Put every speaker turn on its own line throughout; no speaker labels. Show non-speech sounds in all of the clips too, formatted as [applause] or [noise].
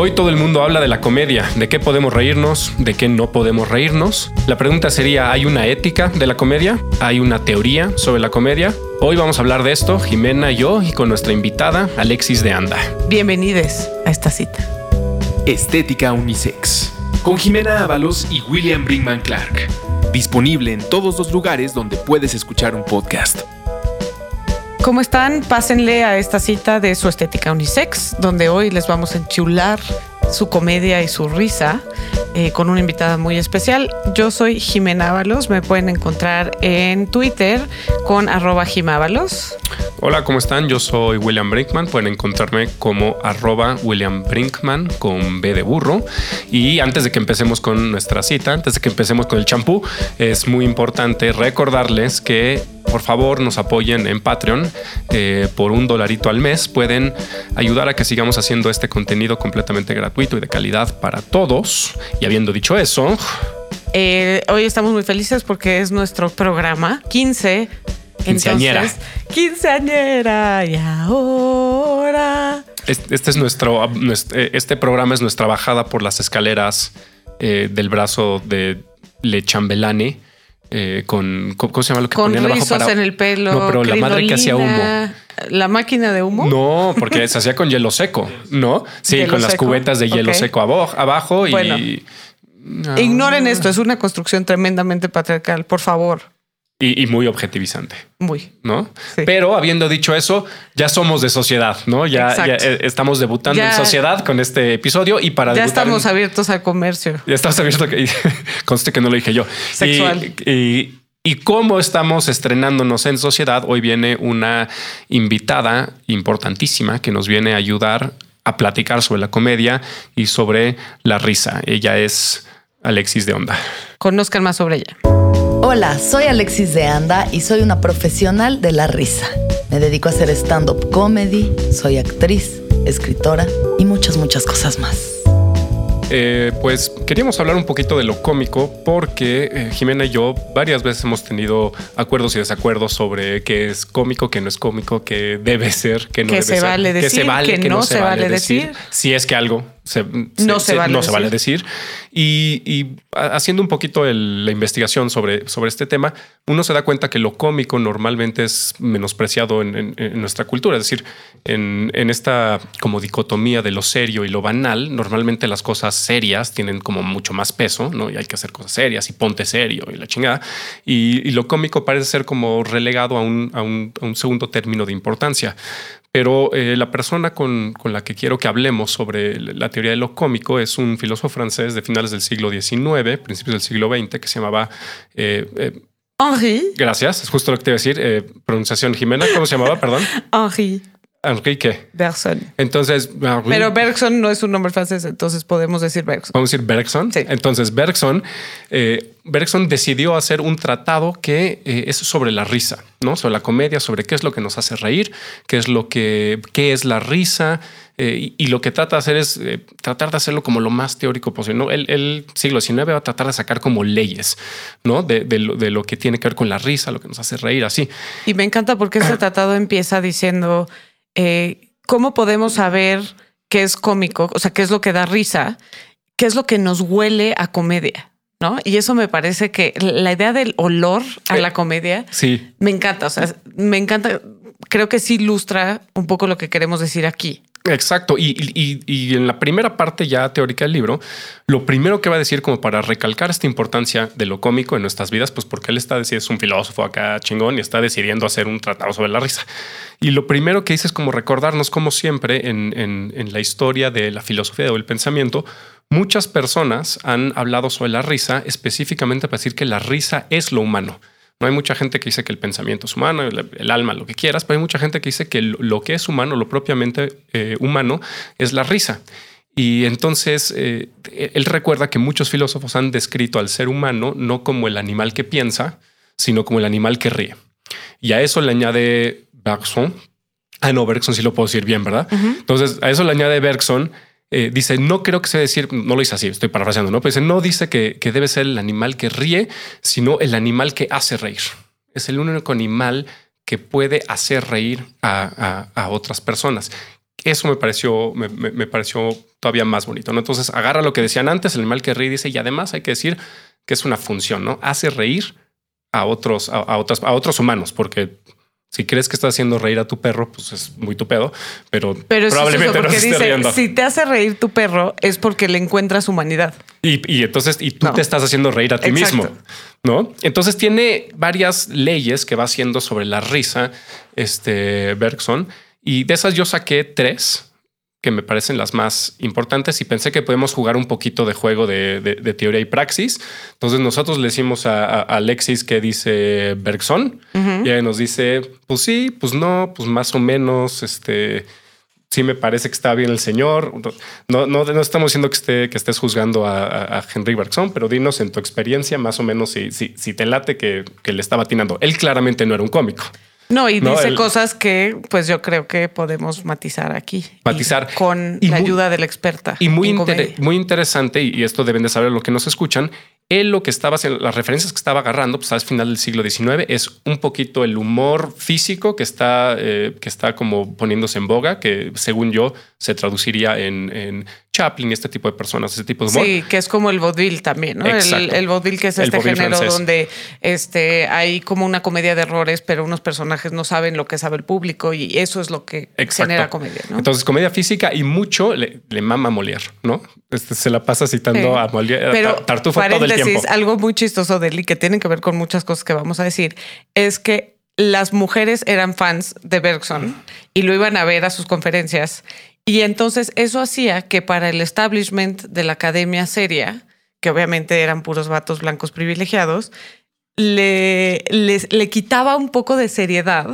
Hoy todo el mundo habla de la comedia, de qué podemos reírnos, de qué no podemos reírnos. La pregunta sería, ¿hay una ética de la comedia? ¿Hay una teoría sobre la comedia? Hoy vamos a hablar de esto, Jimena y yo, y con nuestra invitada, Alexis de Anda.
Bienvenidos a esta cita.
Estética Unisex, con Jimena Ábalos y William Brinkman Clark. Disponible en todos los lugares donde puedes escuchar un podcast.
¿Cómo están? Pásenle a esta cita de su estética unisex, donde hoy les vamos a enchular su comedia y su risa eh, con una invitada muy especial. Yo soy Jimena Ábalos, me pueden encontrar en Twitter con arroba Jimábalos.
Hola, ¿cómo están? Yo soy William Brinkman. Pueden encontrarme como arroba William Brinkman con B de burro. Y antes de que empecemos con nuestra cita, antes de que empecemos con el champú, es muy importante recordarles que por favor nos apoyen en Patreon eh, por un dolarito al mes. Pueden ayudar a que sigamos haciendo este contenido completamente gratuito y de calidad para todos. Y habiendo dicho eso...
Eh, hoy estamos muy felices porque es nuestro programa 15.
Quinceañera.
Entonces, quinceañera y ahora...
Este es nuestro, este programa es nuestra bajada por las escaleras eh, del brazo de Le Chambelane eh, con, ¿cómo se llama lo que
con
ponían abajo para-
en el pelo.
No, pero la madre que hacía humo.
¿La máquina de humo?
No, porque se hacía con hielo seco, ¿no? Sí,
Hielo
con las
seco,
cubetas de hielo seco abajo y... No.
Ignoren esto, es una construcción tremendamente patriarcal, por favor.
y, y muy objetivizante,
Muy.
¿no?
Sí.
Pero habiendo dicho eso, ya somos de sociedad, ¿no? Ya, eh, estamos debutando
Ya-
en sociedad con este episodio y para
Ya estamos
en-
abiertos al comercio.
Ya estamos abiertos. [laughs] Conste que no lo dije yo.
Sexual.
Y, y, y como estamos estrenándonos en sociedad, hoy viene una invitada importantísima que nos viene a ayudar a platicar sobre la comedia y sobre la risa. Ella es Alexis de Onda.
Conozcan más sobre ella.
Hola, soy Alexis de Anda y soy una profesional de la risa. Me dedico a hacer stand-up comedy, soy actriz, escritora y muchas, muchas cosas más.
Eh, pues queríamos hablar un poquito de lo cómico porque eh, Jimena y yo varias veces hemos tenido acuerdos y desacuerdos sobre qué es cómico, qué no es cómico, qué debe ser, qué no debe
se
ser,
vale
qué
decir,
se vale,
qué no se vale decir.
si es que algo se,
No se vale
no se
decir.
vale decir. Y, y ha- haciendo un poquito el- la investigación sobre, sobre este tema, uno se da cuenta que lo cómico normalmente es menospreciado en, en- en nuestra cultura. Es decir, en, en esta como dicotomía de lo serio y lo banal, normalmente las cosas serias tienen como mucho más peso, ¿no? Y hay que hacer cosas serias y ponte serio y la chingada. Y, y lo cómico parece ser como relegado a un, a un- a un segundo término de importancia. Pero eh, la persona con, con la que quiero que hablemos sobre la teoría de lo cómico es un filósofo francés de finales del siglo XIX, principios del siglo XX, que se llamaba... eh, eh,
Henri.
gracias, es justo lo que te iba a decir. eh, pronunciación Jimena, ¿cómo se llamaba? Perdón.
Henri
Enrique.
Bergson.
Entonces, Henri-
Pero Bergson no es un nombre francés, entonces podemos decir Bergson.
Vamos a decir Bergson.
Sí.
Entonces, Bergson, eh, Bergson decidió hacer un tratado que eh, es sobre la risa, ¿no? Sobre la comedia, sobre qué es lo que nos hace reír, qué es lo que, qué es la risa. Eh, y, y lo que trata de hacer es eh, tratar de hacerlo como lo más teórico posible. ¿no? El, el siglo XIX va a tratar de sacar como leyes, ¿no? De, de lo, de lo que tiene que ver con la risa, lo que nos hace reír, así.
Y me encanta porque este [clears throat] tratado empieza diciendo eh, cómo podemos saber qué es cómico, o sea, qué es lo que da risa, qué es lo que nos huele a comedia, ¿no? Y eso me parece que la idea del olor a la comedia
Sí,
me encanta, o sea, me encanta, creo que sí ilustra un poco lo que queremos decir aquí.
Exacto. Y, y- y en la primera parte ya teórica del libro, lo primero que va a decir como para recalcar esta importancia de lo cómico en nuestras vidas, pues porque él está decidiendo, es un filósofo acá chingón y está decidiendo hacer un tratado sobre la risa. Y lo primero que dice es como recordarnos, como siempre, en, en- en la historia de la filosofía o el pensamiento, muchas personas han hablado sobre la risa específicamente para decir que la risa es lo humano. No hay mucha gente que dice que el pensamiento es humano, el, el alma, lo que quieras, pero hay mucha gente que dice que lo, lo que es humano, lo propiamente eh, humano, es la risa. Y entonces eh, él recuerda que muchos filósofos han descrito al ser humano no como el animal que piensa, sino como el animal que ríe. Y a eso le añade Bergson. Ah, no, Bergson sí lo puedo decir bien, ¿verdad? Entonces a eso le añade Bergson. Eh, dice, no creo que sea decir, no lo dice así, estoy parafraseando, ¿no? Dice, no dice que, que debe ser el animal que ríe, sino el animal que hace reír. Es el único animal que puede hacer reír a, a- otras personas. Eso me pareció, me pareció todavía más bonito. ¿no? Entonces agarra lo que decían antes, el animal que ríe dice, y además hay que decir que es una función, ¿no? Hace reír a otros, a, a otras, a otros humanos, porque si crees que estás haciendo reír a tu perro, pues es muy tu pedo, pero,
Pero es
probablemente
chistoso
no se esté
dice,
riendo.
si te hace reír tu perro es porque le encuentras humanidad.
Y, y entonces, y tú
No.
te estás haciendo reír a ti
Exacto.
mismo, ¿no? Entonces tiene varias leyes que va haciendo sobre la risa, este Bergson, y de esas yo saqué tres que me parecen las más importantes y pensé que podemos jugar un poquito de juego de, de- de teoría y praxis. Entonces nosotros le decimos a, Alexis que dice Bergson y ella nos dice, pues sí, pues no, pues más o menos, este, sí me parece que está bien el señor. No, no, no estamos diciendo que, esté, que estés juzgando a, a- a Henry Bergson, pero dinos en tu experiencia más o menos si, si, si te late que, que le estaba atinando. Él claramente no era un cómico.
No, y
No,
dice
el-
cosas que pues yo creo que podemos matizar aquí.
Matizar.
Y con
Y
la
muy-
ayuda de la experta.
Y inter- muy interesante, y esto deben de saber lo que nos escuchan, él lo que estaba haciendo, las referencias que estaba agarrando, pues al final del siglo XIX, es un poquito el humor físico que está, eh, que está como poniéndose en boga, que según yo se traduciría en, en Chaplin y este tipo de personas, ese tipo de humor.
Sí, que es como el vaudeville también, ¿no? El, el vaudeville que es este género
francés.
donde este, hay como una comedia de errores, pero unos personajes no saben lo que sabe el público y eso es lo que
Exacto.
genera comedia, ¿no?
Entonces, comedia física y mucho le, le mama a Molière, ¿no? Este, se la pasa citando
Sí.
a Molière,
Pero
a Tartufo todo el
paréntesis,
tiempo.
algo muy chistoso de él y que tiene que ver con muchas cosas que vamos a decir, es que las mujeres eran fans de Bergson y lo iban a ver a sus conferencias. Y entonces eso hacía que para el establishment de la academia seria, que obviamente eran puros vatos blancos privilegiados, le, les- le quitaba un poco de seriedad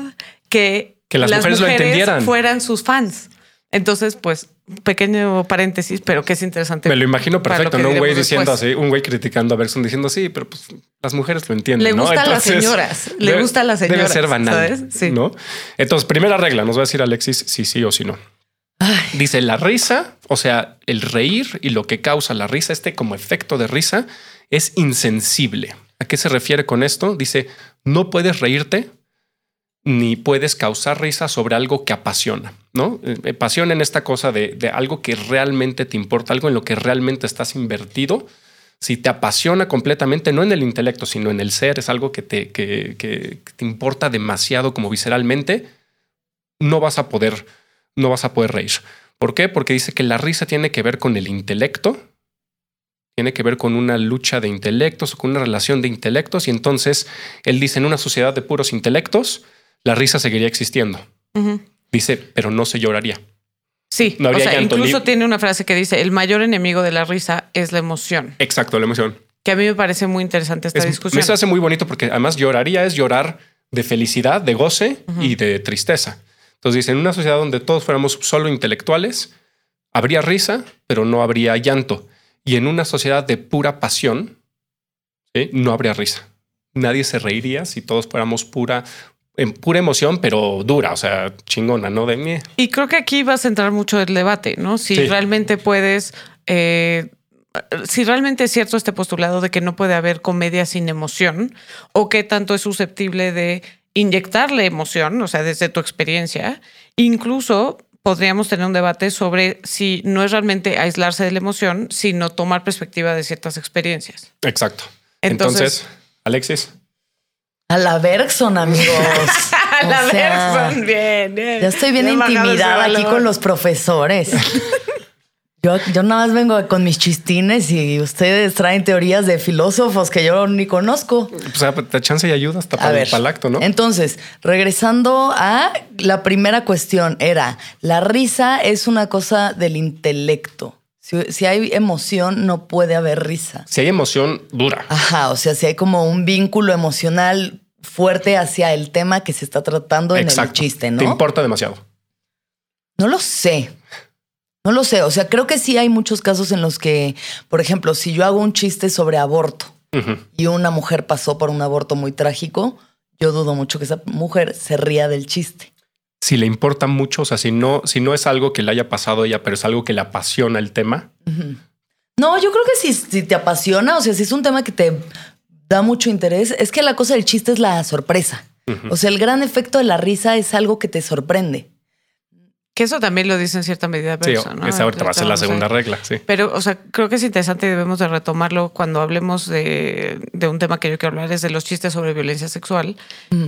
que,
Que las mujeres lo entendieran.
fueran sus fans. Entonces, pues, pequeño paréntesis, pero que es interesante.
Me lo imagino perfecto, ¿no? Un güey diciendo
después.
así, un güey criticando a Bergson diciendo sí, pero pues las mujeres lo entienden.
Le
¿no?
gusta a las señoras, le gusta a las
Debe
señoras,
ser banal,
¿sabes? Sí.
¿no? Entonces, primera regla, nos va a decir Alexis si sí o si no. Dice la risa, o sea, el reír y lo que causa la risa, este como efecto de risa, es insensible. ¿A qué se refiere con esto? Dice, no puedes reírte ni puedes causar risa sobre algo que apasiona, ¿no? Eh, pasión en esta cosa de, de algo que realmente te importa, algo en lo que realmente estás invertido. Si te apasiona completamente, no en el intelecto, sino en el ser, es algo que te, que- que te importa demasiado como visceralmente, no vas a poder, no vas a poder reír. ¿Por qué? Porque dice que la risa tiene que ver con el intelecto, tiene que ver con una lucha de intelectos o con una relación de intelectos. Y entonces él dice, en una sociedad de puros intelectos, la risa seguiría existiendo. Dice, pero no se lloraría.
Sí,
No
o
habría
sea,
llanto,
incluso tiene una frase que dice, el mayor enemigo de la risa es la emoción,
Exacto, la emoción.
que a mí me parece muy interesante esta
Es-
discusión.
me se hace muy bonito porque además lloraría es llorar de felicidad, de goce y de tristeza. Entonces dice, en una sociedad donde todos fuéramos solo intelectuales, habría risa, pero no habría llanto. Y en una sociedad de pura pasión, ¿sí? no habría risa. Nadie se reiría si todos fuéramos pura, en pura emoción, pero dura, o sea, chingona, ¿no? De mí.
Y creo que aquí vas a entrar mucho el debate, ¿no? Si
Sí.
realmente puedes, eh, si realmente es cierto este postulado de que no puede haber comedia sin emoción o qué tanto es susceptible de inyectarle emoción, o sea, desde tu experiencia, incluso podríamos tener un debate sobre si no es realmente aislarse de la emoción, sino tomar perspectiva de ciertas experiencias.
Exacto.
Entonces-
Entonces, Alexis.
A la Bergson, amigos. [laughs]
A la
O sea,
Bergson, bien, bien.
Ya estoy bien intimidada aquí con los profesores. [laughs] Yo, yo nada más vengo con mis chistines y ustedes traen teorías de filósofos que yo ni conozco.
O sea, te chance y ayuda hasta
A
para, el acto, ¿no?
Entonces, regresando a la primera cuestión, era, la risa es una cosa del intelecto. Si, si hay emoción, no puede haber risa.
Si hay emoción, dura.
Ajá, o sea, si hay como un vínculo emocional fuerte hacia el tema que se está tratando en el chiste, ¿no?
Te importa demasiado.
No lo sé. No lo sé. O sea, creo que sí hay muchos casos en los que, por ejemplo, si yo hago un chiste sobre aborto y una mujer pasó por un aborto muy trágico, yo dudo mucho que esa mujer se ría del chiste.
Si le importa mucho, o sea, si no, si no es algo que le haya pasado a ella, pero es algo que le apasiona el tema,
No, yo creo que si, si te apasiona, o sea, si es un tema que te da mucho interés, es que la cosa del chiste es la sorpresa. O sea, el gran efecto de la risa es algo que te sorprende.
Que eso también lo dice en cierta medida
Sí,
Bergson, ¿no?
esa ahorita va a ser la segunda regla, sí.
Pero, o sea, creo que es interesante y debemos de retomarlo cuando hablemos de, de un tema que yo quiero hablar, es de los chistes sobre violencia sexual.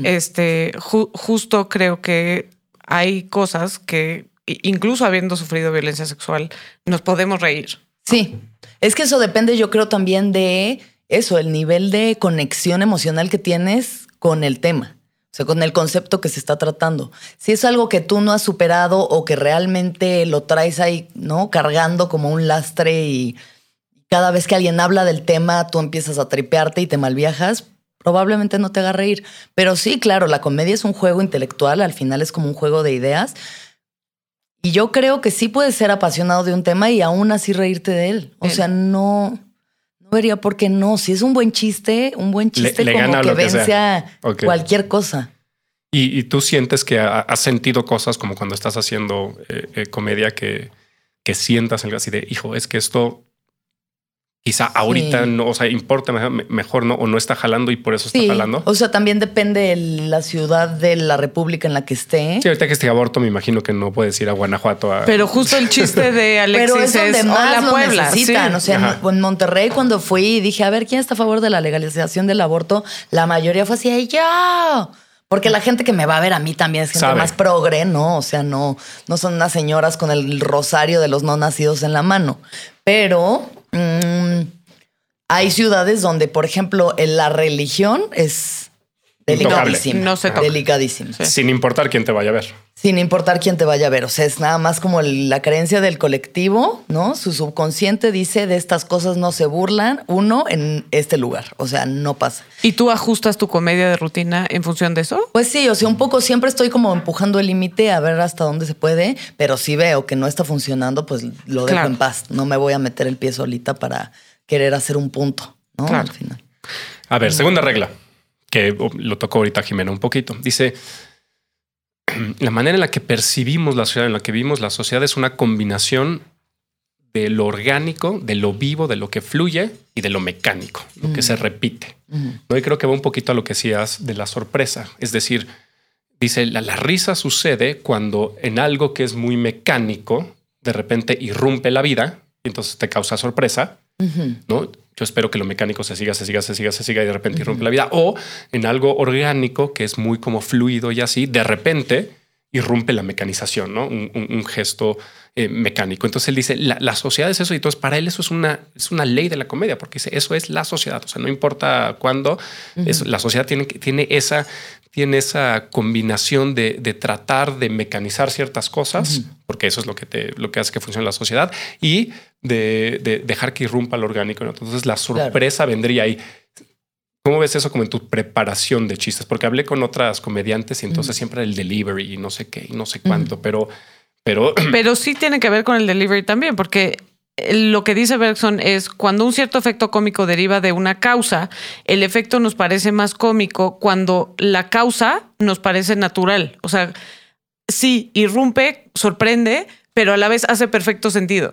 Este, ju- justo creo que hay cosas que, incluso habiendo sufrido violencia sexual, nos podemos reír.
Sí, es que eso depende yo creo también de eso, el nivel de conexión emocional que tienes con el tema, o sea, con el concepto que se está tratando. Si es algo que tú no has superado o que realmente lo traes ahí, ¿no? Cargando como un lastre y cada vez que alguien habla del tema, tú empiezas a tripearte y te malviajas, probablemente no te haga reír. Pero sí, claro, la comedia es un juego intelectual, al final es como un juego de ideas. Y yo creo que sí puedes ser apasionado de un tema y aún así reírte de él. O sea, no, no vería por qué no. Si es un buen chiste, un buen chiste
le
como que vence a cualquier cosa.
Y, y tú sientes que ha- has sentido cosas como cuando estás haciendo eh, eh, comedia que, que sientas algo así de, hijo, es que esto quizá ahorita no, o sea, importa mejor, no, o no está jalando y por eso está
Sí,
jalando.
o sea, también depende de la ciudad de la república en la que esté.
Sí, ahorita que este aborto, me imagino que no puedes ir a Guanajuato a.
Pero justo el chiste de Alexis [laughs]
Pero es donde más lo
Puebla.
necesitan.
sí.
O sea,
Ajá.
en, Monterrey cuando fui y dije, a ver, ¿quién está a favor de la legalización del aborto? La mayoría fue así, "Ay, yo. Porque la gente que me va a ver a mí también es gente
Sabe.
más progre, ¿no? O sea, no, no son unas señoras con el rosario de los no nacidos en la mano. Pero mm, hay ciudades donde, por ejemplo, en la religión es delicadísima.
No se toca.
Delicadísima.
Sin importar quién te vaya a ver.
Sin importar quién te vaya a ver. O sea, es nada más como la creencia del colectivo, ¿no? Su subconsciente dice de estas cosas no se burlan, uno, en este lugar. O sea, no pasa.
¿Y tú ajustas tu comedia de rutina en función de eso?
Pues sí, o sea, un poco siempre estoy como empujando el límite a ver hasta dónde se puede, pero si veo que no está funcionando, pues lo dejo
Claro.
en paz. No me voy a meter el pie solita para querer hacer un punto, ¿no?
Claro.
Al final.
A ver, segunda regla, que oh, lo tocó ahorita Jimena un poquito. Dice, [clears throat] la manera en la que percibimos la sociedad, en la que vivimos la sociedad es una combinación de lo orgánico, de lo vivo, de lo que fluye y de lo mecánico, lo que se repite. ¿no? Y creo que va un poquito a lo que decías de la sorpresa. Es decir, dice, la, la risa sucede cuando en algo que es muy mecánico, de repente irrumpe la vida y entonces te causa sorpresa. ¿No? Yo espero que lo mecánico se siga, se siga, se siga, se siga y de repente irrumpe la vida. O en algo orgánico que es muy como fluido y así, de repente irrumpe la mecanización, ¿no? Un, un- un gesto eh, mecánico. Entonces él dice, la, la sociedad es eso y entonces para él eso es una, es una ley de la comedia, porque dice, eso es la sociedad, o sea, no importa cuándo, la sociedad tiene, que- tiene, esa, tiene esa combinación de, de tratar de mecanizar ciertas cosas, porque eso es lo que, te, lo que hace que funcione la sociedad, y de, de dejar que irrumpa lo orgánico. ¿no? Entonces la sorpresa vendría ahí. ¿Cómo ves eso como en tu preparación de chistes? Porque hablé con otras comediantes y entonces siempre el delivery y no sé qué y no sé cuánto, pero, pero [clears throat]
Pero sí tiene que ver con el delivery también, porque lo que dice Bergson es cuando un cierto efecto cómico deriva de una causa, el efecto nos parece más cómico cuando la causa nos parece natural. O sea, sí, irrumpe, sorprende, pero a la vez hace perfecto sentido.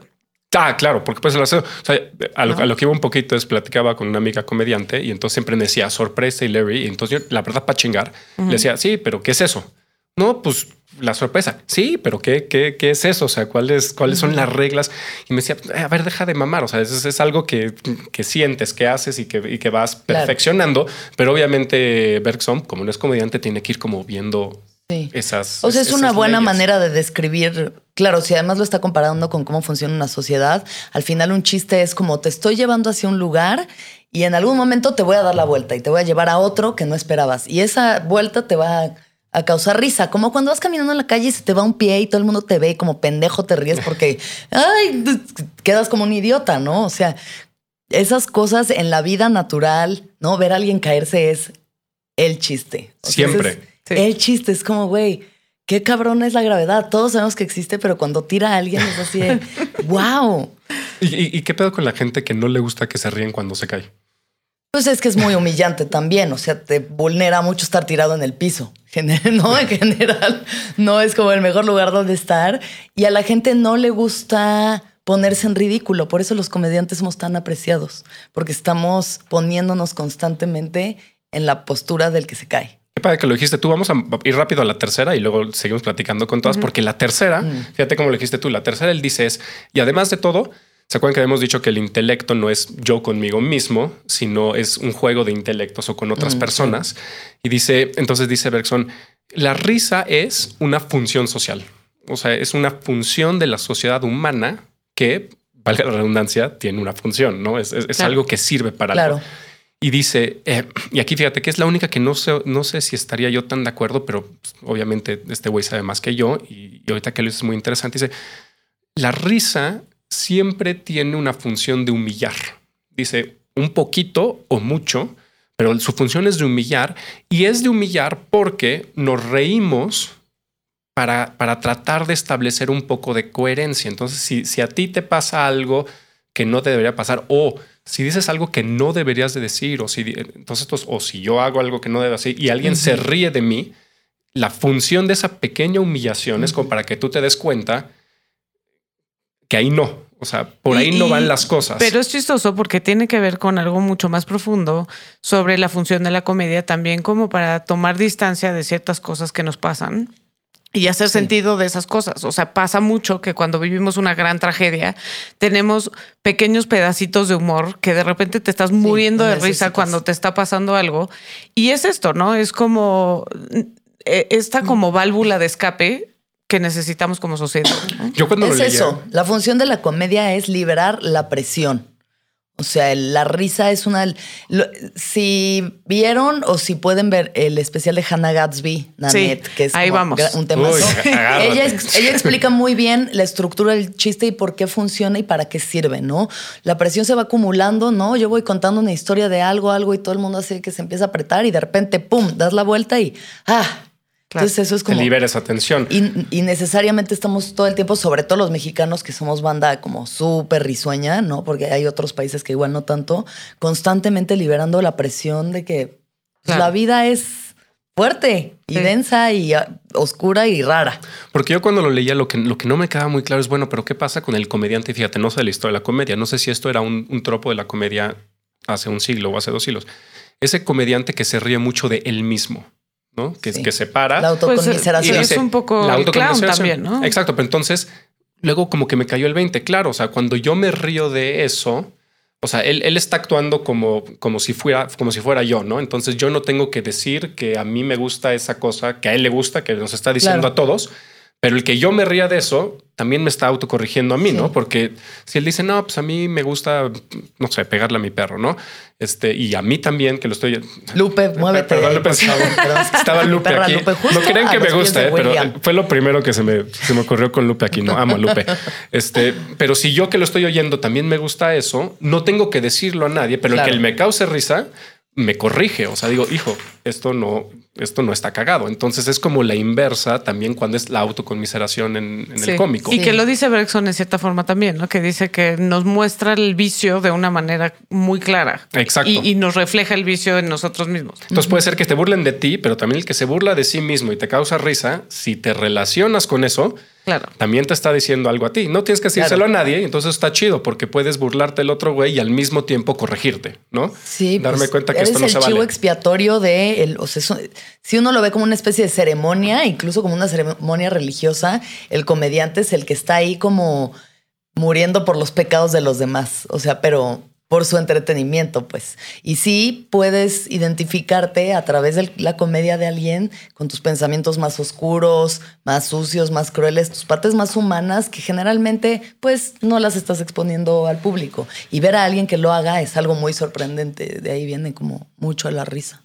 Ah, claro, porque pues lo hace- o sea, a, lo, a lo que iba un poquito es platicaba con una amiga comediante y entonces siempre me decía sorpresa y Larry. Y entonces yo, la verdad, para chingar, le decía, sí, pero ¿qué es eso? No, pues la sorpresa. Sí, pero ¿qué, qué, qué es eso? O sea, ¿cuáles, cuáles son las reglas? Y me decía, "Eh, a ver, deja de mamar. O sea, es, es algo que, que sientes, que haces y que, y que vas
Claro.
perfeccionando. Pero obviamente Bergson, como no es comediante, tiene que ir como viendo
Sí.
esas.
O sea, es una buena
leyes.
manera de describir. Claro, si además lo está comparando con cómo funciona una sociedad, al final un chiste es como te estoy llevando hacia un lugar y en algún momento te voy a dar la vuelta y te voy a llevar a otro que no esperabas. Y esa vuelta te va a, a causar risa, como cuando vas caminando en la calle y se te va un pie y todo el mundo te ve y como pendejo te ríes porque, [laughs] ay, quedas como un idiota, ¿no? O sea, esas cosas en la vida natural, ¿no? Ver a alguien caerse es el chiste. O sea,
Siempre.
ese es
Sí.
El chiste es como, güey, qué cabrón es la gravedad. Todos sabemos que existe, pero cuando tira a alguien es así de, [laughs] wow.
¿Y, y, y qué pedo con la gente que no le gusta que se ríen cuando se cae?
Pues es que es muy humillante también, o sea, te vulnera mucho estar tirado en el piso, [laughs] ¿no? En general, no es como el mejor lugar donde estar y a la gente no le gusta ponerse en ridículo, por eso los comediantes somos tan apreciados, porque estamos poniéndonos constantemente en la postura del que se cae.
¿Qué padre que lo dijiste tú. Vamos a ir rápido a la tercera y luego seguimos platicando con todas, porque la tercera,
Mm.
fíjate cómo lo dijiste tú, la tercera él dice es, y además de todo, ¿se acuerdan que habíamos dicho que el intelecto no es yo conmigo mismo, sino es un juego de intelectos o con
Mm,
otras personas? Y dice, entonces dice Bergson, la risa es una función social. O sea, es una función de la sociedad humana que, valga la redundancia, tiene una función, ¿no? Es, es- es
Claro.
algo que sirve para
Claro.
algo. Y dice, eh, y aquí fíjate que es la única que no sé, no sé si estaría yo tan de acuerdo, pero pues, obviamente este güey sabe más que yo. Y, y ahorita que lo es muy interesante. Dice, la risa siempre tiene una función de humillar. Dice, un poquito o mucho, pero su función es de humillar y es de humillar porque nos reímos para, para tratar de establecer un poco de coherencia. Entonces, si, si a ti te pasa algo que no te debería pasar o si dices algo que no deberías de decir o si entonces pues, o si yo hago algo que no debo decir y alguien se ríe de mí, la función de esa pequeña humillación es como para que tú te des cuenta que ahí no, o sea, por ahí
Y-
no van las cosas.
Pero es chistoso porque tiene que ver con algo mucho más profundo sobre la función de la comedia, también como para tomar distancia de ciertas cosas que nos pasan y hacer sentido de esas cosas. O sea, pasa mucho que cuando vivimos una gran tragedia, tenemos pequeños pedacitos de humor que de repente te estás muriendo de risa cuando te está pasando algo. Y es esto, ¿no? Es como eh, esta como válvula de escape que necesitamos como sociedad. ¿no?
yo cuando
es
lo leía,
eso. La función de la comedia es liberar la presión. O sea, la risa es una. lo- si vieron o si pueden ver el especial de Hannah Gatsby, Nanette, que es
ahí vamos.
un tema. [laughs] Ella, ella explica muy bien la estructura del chiste y por qué funciona y para qué sirve, ¿no? La presión se va acumulando, ¿no? Yo voy contando una historia de algo, algo y todo el mundo hace que se empieza a apretar y de repente, ¡pum!, das la vuelta y ¡ah!
Claro.
Entonces eso es
te
como...
libera esa tensión.
Y, y necesariamente estamos todo el tiempo, sobre todo los mexicanos que somos banda como súper risueña, ¿no? Porque hay otros países que igual no tanto, constantemente liberando la presión de que pues,
Claro.
la vida es fuerte y
Sí.
densa y ah, oscura y rara.
Porque yo cuando lo leía, lo que, lo que no me quedaba muy claro es, bueno, pero ¿qué pasa con el comediante? Fíjate, no sé de la historia de la comedia. No sé si esto era un, un tropo de la comedia hace un siglo o hace dos siglos. Ese comediante que se ríe mucho de él mismo, ¿no? Que,
Sí.
que se para.
La
y
autoconmiseración.
Pues, es un poco el clown
autoconmiseración.
también, ¿no?
Exacto, pero entonces luego como que me cayó el 20, claro, o sea, cuando yo me río de eso, o sea, él, él está actuando como, como, si fuera, como si fuera yo, ¿no? Entonces yo no tengo que decir que a mí me gusta esa cosa, que a él le gusta, que nos está diciendo
Claro.
a todos, pero el que yo me ría de eso también me está autocorrigiendo a mí,
Sí.
¿no? Porque si él dice, no, pues a mí me gusta, no sé, pegarle a mi perro, ¿no? Este, y a mí también, que lo estoy...
Lupe, muévete.
Perdón, Lupe, Estaba [laughs] Lupe
perra
aquí.
Lupe,
no crean que me gusta, eh, pero fue lo primero que se me, se me ocurrió con Lupe aquí. No amo a Lupe. [laughs] Este, pero si yo que lo estoy oyendo también me gusta eso, no tengo que decirlo a nadie, pero
Claro.
el que me cause risa me corrige. O sea, digo, hijo, esto no, esto no está cagado. Entonces es como la inversa también cuando es la autoconmiseración en, en
Sí.
el cómico.
Y
Sí.
que lo dice Bergson en cierta forma también, ¿no? Que dice que nos muestra el vicio de una manera muy clara.
Exacto.
Y, y nos refleja el vicio en nosotros mismos.
Entonces puede ser que te burlen de ti, pero también el que se burla de sí mismo y te causa risa, si te relacionas con eso,
Claro.
también te está diciendo algo a ti. No tienes que decírselo a nadie, y entonces está chido porque puedes burlarte del otro güey y al mismo tiempo corregirte, ¿no?
Sí,
Darme
pues,
cuenta que
eres
esto no
el
se
chivo
vale.
expiatorio de el, o sea, eso- si uno lo ve como una especie de ceremonia, incluso como una ceremonia religiosa, el comediante es el que está ahí como muriendo por los pecados de los demás, o sea, pero por su entretenimiento, pues. Y sí puedes identificarte a través de la comedia de alguien con tus pensamientos más oscuros, más sucios, más crueles, tus partes más humanas que generalmente pues no las estás exponiendo al público. Y ver a alguien que lo haga es algo muy sorprendente. De ahí viene como mucho la risa.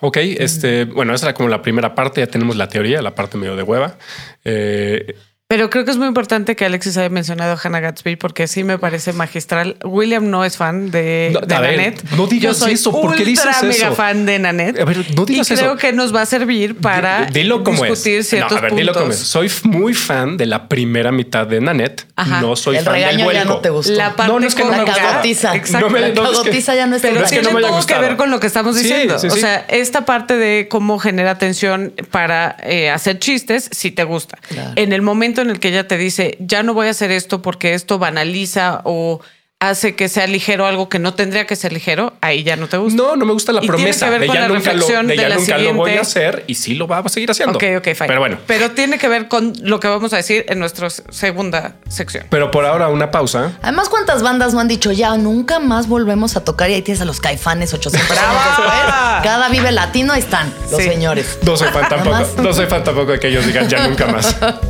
Ok, este, bueno, esa era como la primera parte, ya tenemos la teoría, la parte medio de hueva. Eh,
Pero creo que es muy importante que Alexis haya mencionado a Hannah Gatsby porque sí me parece magistral. William no es fan de,
No,
de
a ver,
Nanette.
no digas
Yo soy
eso, ¿por qué dices
ultra mega fan de Nanette.
A ver, no digas
y creo
eso.
que nos va a servir para
di- dilo como
discutir
es.
ciertos
No, a ver, dilo como es.
puntos.
Soy muy fan de la primera mitad de Nanette.
Ajá.
No soy
el
fan del
regaño ya
vuelco.
no te gustó.
La parte
No, no es que no me
cagotiza.
Exacto.
No me-
la
es
cagotiza ya no está
Pero
No es que
tiene
no me
todo que ver con lo que estamos
Sí,
diciendo.
sí,
O sea, esta parte de cómo genera tensión para eh, hacer chistes, si te gusta.
Claro.
En el momento en el que ella te dice, ya no voy a hacer esto porque esto banaliza o hace que sea ligero algo que no tendría que ser ligero, ahí ya no te gusta.
No, no me gusta la
Y tiene
promesa
que ver
de
con
ya
la
nunca, lo, de
de
ya
la
nunca lo voy a hacer y sí lo va a seguir haciendo.
Ok, ok, fine.
Pero bueno,
Pero tiene que ver con lo que vamos a decir en nuestra segunda sección.
pero por ahora una pausa.
Además, ¿cuántas bandas no han dicho ya nunca más volvemos a tocar? Y ahí tienes a los caifanes 800 años. Cada vive latino ahí están los
Sí.
señores.
No soy fan tampoco. No soy fan tampoco de que ellos digan ya nunca más. [laughs]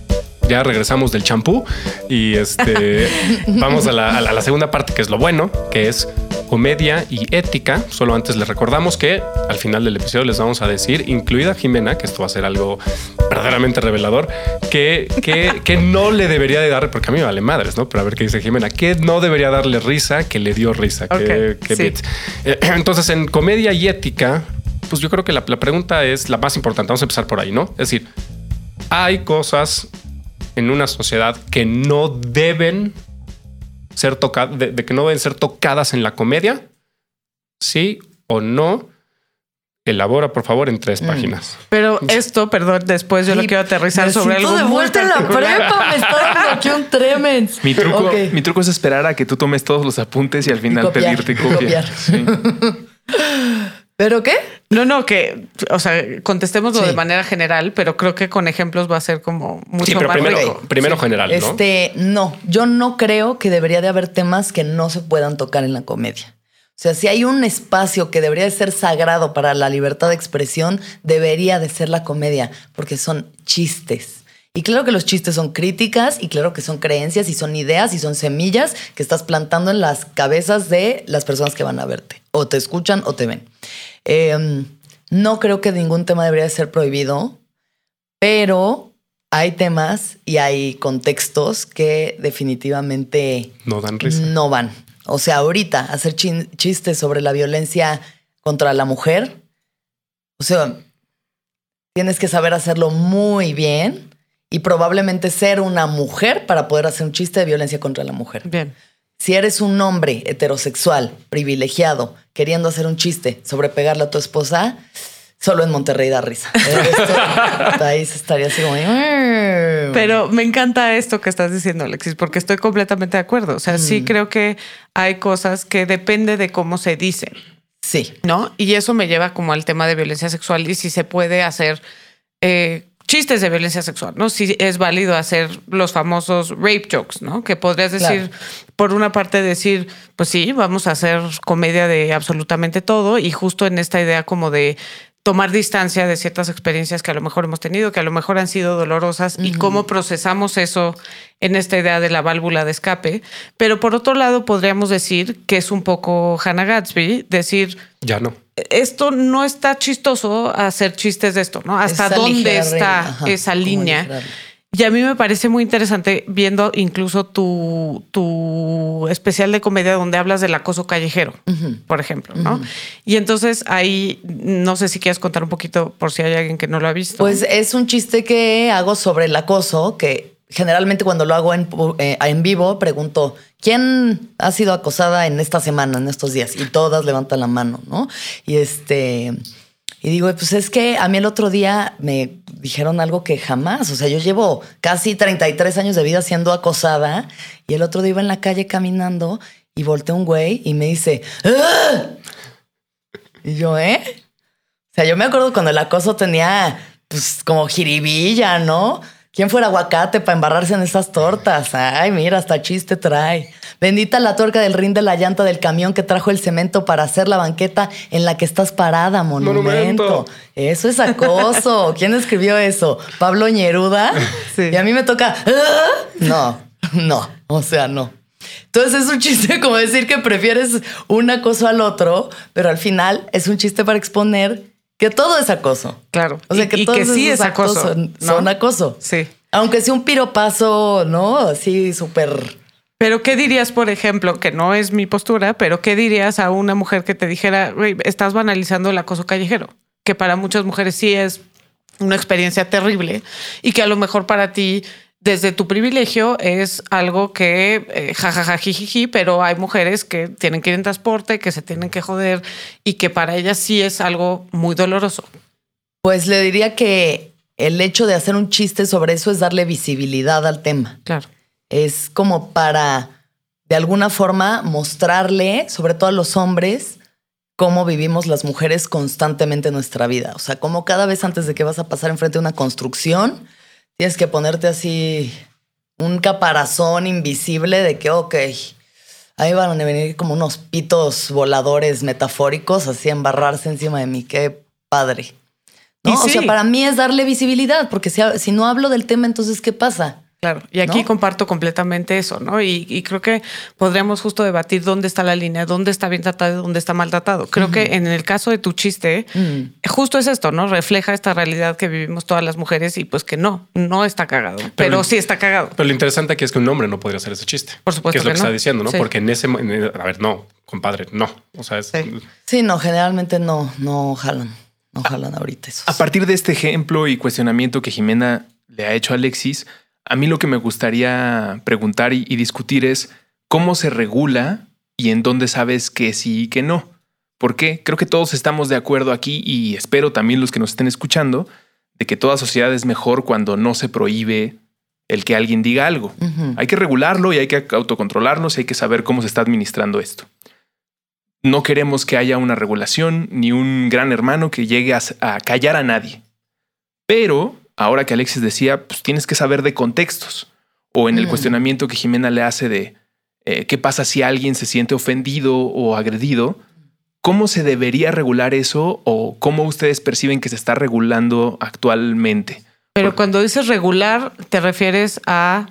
Ya regresamos del champú y este [laughs] vamos a la, a segunda parte que es lo bueno, que es comedia y ética. Solo antes les recordamos que al final del episodio les vamos a decir, incluida Jimena, que esto va a ser algo verdaderamente revelador, que, que, que no le debería de dar, porque a mí me vale madres, ¿no? Pero a ver qué dice Jimena, que no debería darle risa, que le dio risa, que,
Ok,
que
sí.
bits. Eh, [clears throat] Entonces, en comedia y ética, pues yo creo que la, la pregunta es la más importante. Vamos a empezar por ahí, ¿no? Es decir, hay cosas en una sociedad que no deben ser tocadas, de, de que no deben ser tocadas en la comedia, sí o no. Elabora, por favor, en tres páginas.
Pero esto, perdón, después yo lo quiero aterrizar
me
sobre algo
de vuelta en la prepa. Me está dando aquí un tremens. [laughs]
Mi truco, mi truco es esperar a que tú tomes todos los apuntes y al final
copiar,
pedirte
copiar.
Sí. [laughs]
¿Pero qué?
No, no, que, o sea, contestémoslo
Sí.
de manera general, pero creo que con ejemplos va a ser como mucho
Sí, pero
más
primero,
rico.
primero general, ¿no?
Este, no, yo no creo que debería de haber temas que no se puedan tocar en la comedia. O sea, si hay un espacio que debería de ser sagrado para la libertad de expresión, debería de ser la comedia, porque son chistes. Y claro que los chistes son críticas, y claro que son creencias, y son ideas, y son semillas que estás plantando en las cabezas de las personas que van a verte, o te escuchan o te ven. Eh, no creo que ningún tema debería de ser prohibido, pero hay temas y hay contextos que definitivamente
No dan risa.
no van. O sea, ahorita hacer chin- chistes sobre la violencia contra la mujer, o sea, tienes que saber hacerlo muy bien y probablemente ser una mujer para poder hacer un chiste de violencia contra la mujer.
Bien.
Si eres un hombre heterosexual, privilegiado, queriendo hacer un chiste sobre pegarle a tu esposa, solo en Monterrey da risa. [laughs] Del país estaría así como... "Mm".
Pero me encanta esto que estás diciendo, Alexis, porque estoy completamente de acuerdo. O sea,
Mm.
sí creo que hay cosas que depende de cómo se dicen,
Sí.
¿no? Y eso me lleva como al tema de violencia sexual y si se puede hacer eh, chistes de violencia sexual, ¿no? Si es válido hacer los famosos rape jokes, ¿no? Que podrías decir,
Claro.
por una parte decir, pues sí, vamos a hacer comedia de absolutamente todo y justo en esta idea como de tomar distancia de ciertas experiencias que a lo mejor hemos tenido, que a lo mejor han sido dolorosas y cómo procesamos eso en esta idea de la válvula de escape. Pero por otro lado, podríamos decir que es un poco Hannah Gatsby, decir,
Ya no.
Esto no está chistoso hacer chistes de esto, ¿no? ¿Hasta
Esa
dónde está
ajá,
esa línea? Y a mí me parece muy interesante viendo incluso tu, tu especial de comedia donde hablas del acoso callejero, por ejemplo, ¿no? Y entonces ahí no sé si quieres contar un poquito por si hay alguien que no lo ha visto.
Pues es un chiste que hago sobre el acoso, que generalmente cuando lo hago en, eh, en vivo pregunto, ¿quién ha sido acosada en esta semana, en estos días? Y todas levantan la mano, ¿no? Y este... Y digo, pues es que a mí el otro día me dijeron algo que jamás, o sea, yo llevo casi 33 años de vida siendo acosada y el otro día iba en la calle caminando y volteé un güey y me dice, "¡Ah!". y yo, ¿eh? O sea, yo me acuerdo cuando el acoso tenía, pues, como jiribilla, ¿no? ¿Quién fuera aguacate para embarrarse en esas tortas? Ay, mira, hasta chiste trae. Bendita la tuerca del rin de la llanta del camión que trajo el cemento para hacer la banqueta en la que estás parada, monumento.
Monumento.
Eso es acoso. [laughs] ¿Quién escribió eso? ¿Pablo Ñeruda?
Sí.
Y a mí me toca... "Ah". No, no, o sea, no. Entonces es un chiste como decir que prefieres un acoso al otro, pero al final es un chiste para exponer que todo es acoso.
claro.
O sea,
Y-
que
y,
todos
que sí es acoso.
Son,
¿no?
son acoso.
Sí.
Aunque sea un piropazo, ¿no? Así súper
Pero ¿qué dirías, por ejemplo, que no es mi postura, pero qué dirías a una mujer que te dijera, "Güey, estás banalizando el acoso callejero? Que para muchas mujeres sí es una experiencia terrible y que a lo mejor para ti desde tu privilegio es algo que eh, jajaja jijiji, pero hay mujeres que tienen que ir en transporte, que se tienen que joder y que para ellas sí es algo muy doloroso.
Pues le diría que el hecho de hacer un chiste sobre eso es darle visibilidad al tema.
Claro.
Es como para, de alguna forma, mostrarle, sobre todo a los hombres, cómo vivimos las mujeres constantemente en nuestra vida. O sea, como cada vez antes de que vas a pasar enfrente de una construcción, tienes que ponerte así un caparazón invisible de que, ok, ahí van a venir como unos pitos voladores metafóricos, así embarrarse encima de mí. Qué padre. ¿No? O sea, para mí es darle visibilidad, porque si, si no hablo del tema, entonces, ¿qué pasa?
Claro, y aquí
¿No?
comparto completamente eso, ¿no? Y, y creo que podríamos justo debatir dónde está la línea, dónde está bien tratado y dónde está maltratado. Creo que en el caso de tu chiste,
Mm.
justo es esto, ¿no? Refleja esta realidad que vivimos todas las mujeres y pues que no, no está cagado, pero, sí está cagado.
Pero lo interesante aquí es que un hombre no podría hacer ese chiste.
Por supuesto
Que es lo
que
que,
no.
está diciendo, ¿no?
Sí.
Porque en ese, en el- a ver, no, compadre, no. O sea, es,
Sí.
Sí, no, generalmente no, no jalan. No jalan ahorita eso.
A partir de este ejemplo y cuestionamiento que Jimena le ha hecho a Alexis, a mí lo que me gustaría preguntar y, y discutir es cómo se regula y en dónde sabes que sí y que no. ¿Por qué? Creo que todos estamos de acuerdo aquí y espero también los que nos estén escuchando de que toda sociedad es mejor cuando no se prohíbe el que alguien diga algo. Hay que regularlo y hay que autocontrolarnos y hay que saber cómo se está administrando esto. No queremos que haya una regulación ni un gran hermano que llegue a, a callar a nadie. Pero ahora que Alexis decía, pues tienes que saber de contextos. O en el
Mm.
cuestionamiento que Jimena le hace de eh, qué pasa si alguien se siente ofendido o agredido, ¿cómo se debería regular eso o cómo ustedes perciben que se está regulando actualmente?
Pero cuando dices regular, ¿te refieres a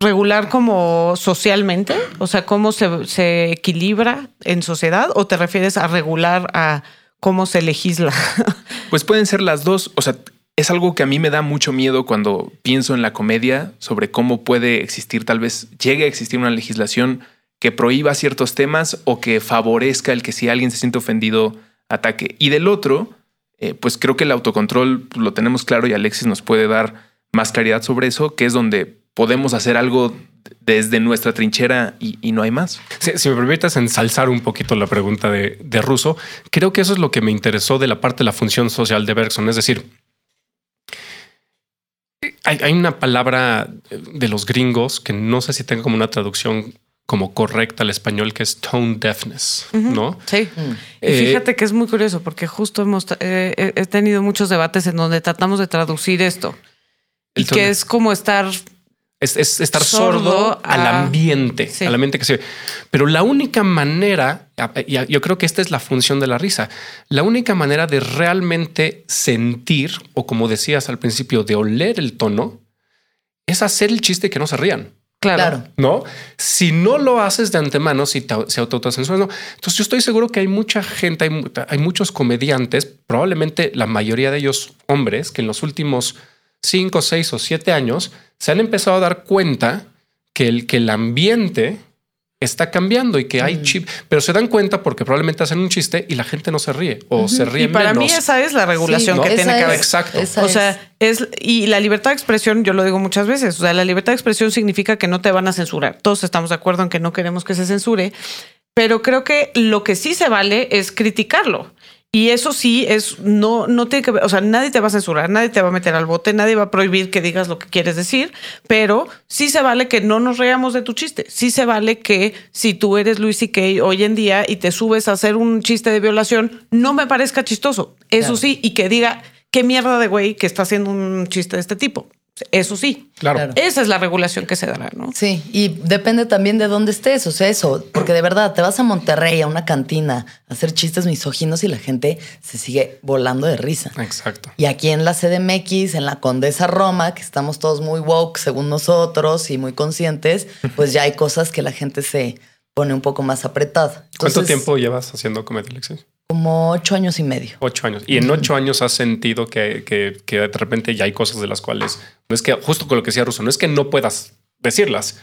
regular como socialmente? O sea, ¿cómo se, se equilibra en sociedad? ¿O te refieres a regular a cómo se legisla? [laughs]
Pues pueden ser las dos. O sea, es algo que a mí me da mucho miedo cuando pienso en la comedia sobre cómo puede existir, tal vez llegue a existir una legislación que prohíba ciertos temas o que favorezca el que si alguien se siente ofendido ataque. Y del otro, eh, pues creo que el autocontrol lo tenemos claro y Alexis nos puede dar más claridad sobre eso, que es donde podemos hacer algo desde nuestra trinchera y, no hay más.
Si, me permites ensalzar un poquito la pregunta de, de Russo, creo que eso es lo que me interesó de la parte de la función social de Bergson. Es decir, hay, hay una palabra de los gringos que no sé si tenga como una traducción como correcta al español, que es tone deafness, ¿no?
Sí.
Mm.
Y
Eh,
fíjate que es muy curioso porque justo hemos eh, he- tenido muchos debates en donde tratamos de traducir esto. Y que es como estar
Es, es estar sordo,
Sordo
al
a-
ambiente,
Sí.
al ambiente que se ve. Pero la única manera, y yo creo que esta es la función de la risa, la única manera de realmente sentir, o como decías al principio, de oler el tono, es hacer el chiste que no se rían.
claro.
Claro.
¿No? Si no lo haces de antemano, si te, se autocensuras, no. Entonces yo estoy seguro que hay mucha gente, hay, hay muchos comediantes, probablemente la mayoría de ellos hombres, que en los últimos cinco, seis o siete años se han empezado a dar cuenta que el, que el ambiente está cambiando y que hay chip, pero se dan cuenta porque probablemente hacen un chiste y la gente no se ríe o se ríe
Y para
menos.
mí esa es la regulación
Sí,
que
esa
tiene que haber.
Exacto.
esa
O
es.
sea, es y la libertad de expresión, yo lo digo muchas veces, o sea, la libertad de expresión significa que no te van a censurar. Todos estamos de acuerdo en que no queremos que se censure, pero creo que lo que sí se vale es criticarlo. Y eso sí es no no tiene que ver, o sea, nadie te va a censurar, nadie te va a meter al bote, nadie va a prohibir que digas lo que quieres decir, pero sí se vale que no nos reamos de tu chiste. Sí se vale que si tú eres Luis C.K. hoy en día y te subes a hacer un chiste de violación, no me parezca chistoso. Eso
Claro.
sí, y que diga qué mierda de güey que está haciendo un chiste de este tipo. Eso sí.
Claro.
Claro.
Esa es la regulación que se dará, ¿no?
Sí, y depende también de dónde estés, o sea, eso, porque de verdad te vas a Monterrey, a una cantina, a hacer chistes misóginos y la gente se sigue volando de risa.
Exacto.
Y aquí en la CDMX, en la Condesa Roma, que estamos todos muy woke según nosotros y muy conscientes, pues ya hay cosas que la gente se pone un poco más apretada.
¿Cuánto tiempo llevas haciendo comedia, Alexis?
Como ocho años y medio.
Ocho años. Y en ocho años has sentido que, que, que de repente ya hay cosas de las cuales no es que justo con lo que decía Russo, no es que no puedas decirlas,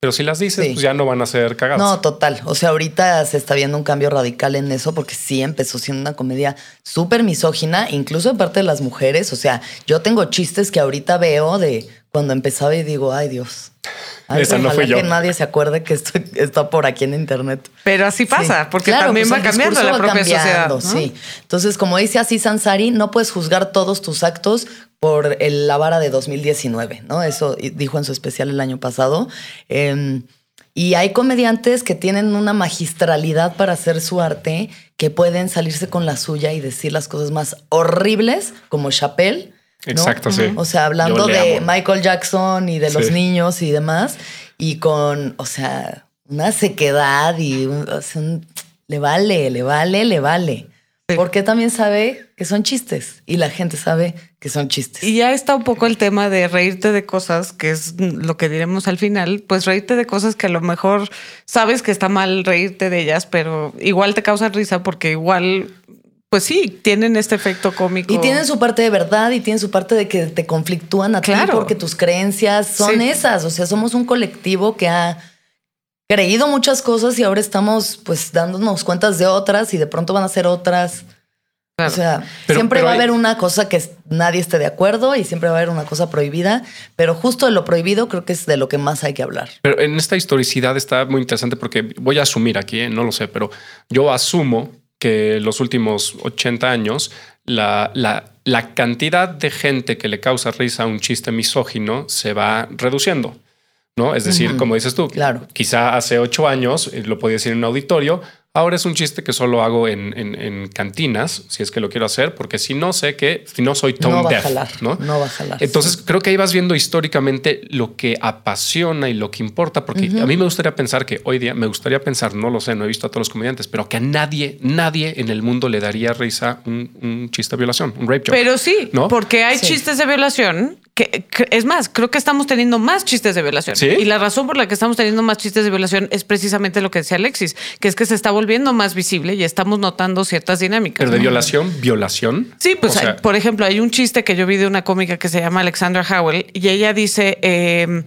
Pero si las dices,
Sí.
pues ya no van a ser cagadas.
No, total. O sea, ahorita se está viendo un cambio radical en eso porque sí empezó siendo una comedia súper misógina, incluso de parte de las mujeres. O sea, yo tengo chistes que ahorita veo de cuando empezaba y digo, ay Dios. Ay,
Esa no
ojalá
fui yo.
que nadie se acuerde que esto [laughs] está por aquí en internet.
Pero así pasa,
Sí.
porque
Claro,
también
pues
va cambiando la
va
propia
cambiando,
sociedad. ¿no?
Sí. Entonces, como dice así Sansari, no puedes juzgar todos tus actos por el- la vara de 2019, ¿no? Eso dijo en su especial el año pasado. Eh, y hay comediantes que tienen una magistralidad para hacer su arte, que pueden salirse con la suya y decir las cosas más horribles, como Chappelle. ¿No?
Exacto, sí.
O sea, hablando de
amo.
Michael Jackson y de los
Sí.
niños y demás, y con, o sea, una sequedad y un- o sea, un- le vale, le vale, le vale.
Sí.
Porque también sabe que son chistes y la gente sabe que son chistes.
Y ya está un poco el tema de reírte de cosas, que es lo que diremos al final, pues reírte de cosas que a lo mejor sabes que está mal reírte de ellas, pero igual te causan risa porque igual, pues sí, tienen este efecto cómico.
Y tienen su parte de verdad y tienen su parte de que te conflictúan a
Claro.
ti porque tus creencias son
Sí.
esas. O sea, somos un colectivo que ha creído muchas cosas y ahora estamos pues dándonos cuentas de otras y de pronto van a ser otras.
Claro.
O sea,
Pero-
siempre
pero
va a
hay-
haber una cosa que nadie esté de acuerdo y siempre va a haber una cosa prohibida, pero justo de lo prohibido creo que es de lo que más hay que hablar.
Pero en esta historicidad está muy interesante porque voy a asumir aquí, ¿eh? no lo sé, pero yo asumo que los últimos 80 años la, la, la cantidad de gente que le causa risa a un chiste misógino se va reduciendo. ¿no? Es decir, como dices tú,
Claro.
quizá hace ocho años eh, lo podía decir en un auditorio. Ahora es un chiste que solo hago en, en- en cantinas, si es que lo quiero hacer, porque si no sé que, si no soy tone
No va a jalar,
¿no?
no va a jalar,
Entonces
sí.
creo que ahí vas viendo históricamente lo que apasiona y lo que importa, porque a mí me gustaría pensar que hoy día, me gustaría pensar, no lo sé, no he visto a todos los comediantes, pero que a nadie, nadie en el mundo le daría risa un, un chiste de violación, un rape joke.
Pero sí,
¿No?
porque hay
Sí.
chistes de violación que, que- es más, creo que estamos teniendo más chistes de violación.
¿Sí?
Y la razón por la que estamos teniendo más chistes de violación es precisamente lo que decía Alexis, que es que se está volviendo más visible y estamos notando ciertas dinámicas.
pero de
¿no?
violación, violación.
Sí, pues
O sea,
hay- por ejemplo, hay un chiste que yo vi de una cómica que se llama Alexandra Howell y ella dice, eh,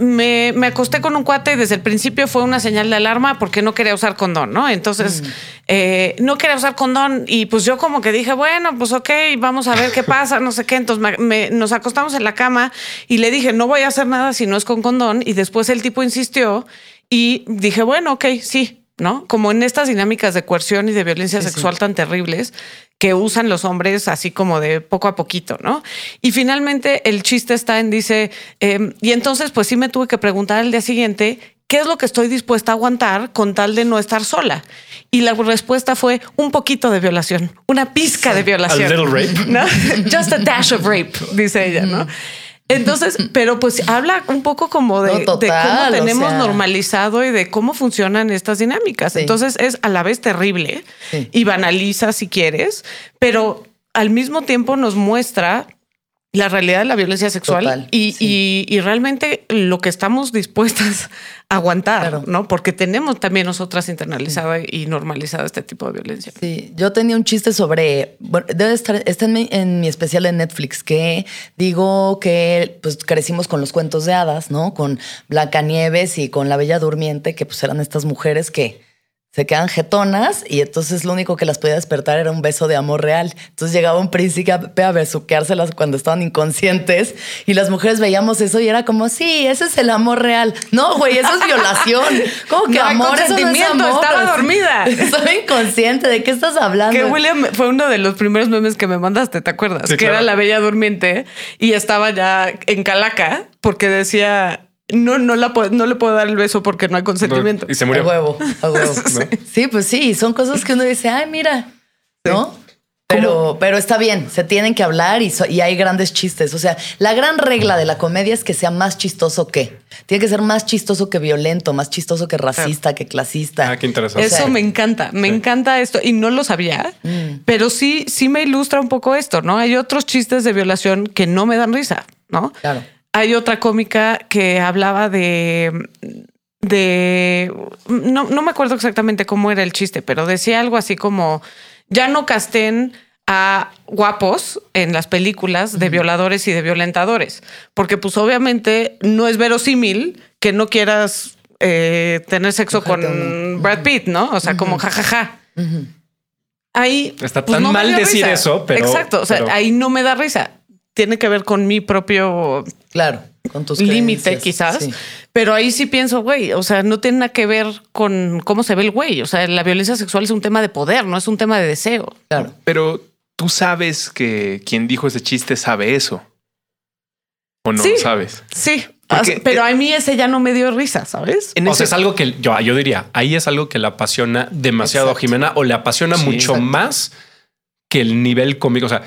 me, me acosté con un cuate y desde el principio fue una señal de alarma porque no quería usar condón, ¿no? Entonces, eh, no quería usar condón y pues yo como que dije, bueno, pues ok, vamos a ver qué pasa, no sé qué. Entonces me- me- nos acostamos en la cama y le dije, no voy a hacer nada si no es con condón. Y después el tipo insistió y dije, bueno, ok, sí, ¿no? Como en estas dinámicas de coerción y de violencia sexual tan terribles que usan los hombres así como de poco a poquito, ¿no? Y finalmente el chiste está en, dice, eh, y entonces pues sí me tuve que preguntar al día siguiente, ¿qué es lo que estoy dispuesta a aguantar con tal de no estar sola? Y la respuesta fue un poquito de violación, una pizca de violación.
A little rape. [laughs]
¿no? Just a dash of rape, dice ella, ¿no? Entonces, pero pues habla un poco como de,
No,
de
total,
cómo
o
tenemos
sea.
normalizado y de cómo funcionan estas dinámicas.
Sí.
Entonces es a la vez terrible
Sí.
y banaliza si quieres, pero al mismo tiempo nos muestra la realidad de la violencia sexual
Total,
y,
sí.
y- y realmente lo que estamos [laughs] dispuestas a aguantar,
Claro.
¿no? Porque tenemos también nosotras internalizada y normalizada este tipo de violencia.
Sí, yo tenía un chiste sobre, bueno, debe estar, está en mi, en mi especial en Netflix, que digo que pues crecimos con los cuentos de hadas, ¿no? Con Blancanieves y con la Bella Durmiente, que pues eran estas mujeres que se quedan jetonas y entonces lo único que las podía despertar era un beso de amor real. Entonces llegaba un príncipe a besuqueárselas cuando estaban inconscientes y las mujeres veíamos eso y era como, sí, ese es el amor real. No, güey, eso es violación. [laughs] ¿Cómo que
No
amor? Eso no es amor.
estaba dormida. [laughs]
Estaba inconsciente. ¿De qué estás hablando?
Que William fue uno de los primeros memes que me mandaste, ¿te acuerdas?
Sí,
que
claro.
era la bella durmiente y estaba ya en calaca porque decía no, no, la puedo- no le puedo dar el beso porque no hay consentimiento.
Y se
A
murió.
huevo, a huevo. [laughs] sí. pues sí, son cosas que uno dice, ay, mira, ¿no? Pero, pero está bien, se tienen que hablar y, so- y hay grandes chistes. O sea, la gran regla de la comedia es que sea más chistoso que. Tiene que ser más chistoso que violento, más chistoso que racista, que clasista.
Ah, qué interesante.
Eso
O sea,
me encanta, me encanta esto y no lo sabía,
Mm.
pero sí, sí me ilustra un poco esto, ¿no? Hay otros chistes de violación que no me dan risa, ¿no?
Claro.
Hay otra cómica que hablaba de de no, no me acuerdo exactamente cómo era el chiste, pero decía algo así como ya no casten a guapos en las películas de violadores y de violentadores, porque pues obviamente no es verosímil que no quieras eh, tener sexo con. Brad Pitt, ¿no? O sea, como jajaja. Ahí
Está
pues,
tan
no
mal decir
risa.
eso, pero.
Exacto. O sea,
pero-
ahí no me da risa. Tiene que ver con mi propio
Claro, con tus
límite, quizás.
sí.
Pero ahí sí pienso, güey, o sea, no tiene nada que ver con cómo se ve el güey. O sea, la violencia sexual es un tema de poder, no es un tema de deseo.
Claro.
Pero tú sabes que quien dijo ese chiste sabe eso. ¿O no
Sí.
lo sabes?
Sí.
Porque-
pero a mí ese ya no me dio risa, ¿sabes?
En
o
ese-
sea, es algo que yo, yo diría, ahí es algo que le apasiona demasiado
Exacto.
a Jimena o le apasiona
Sí,
mucho
exacto.
más que el nivel cómico. O sea,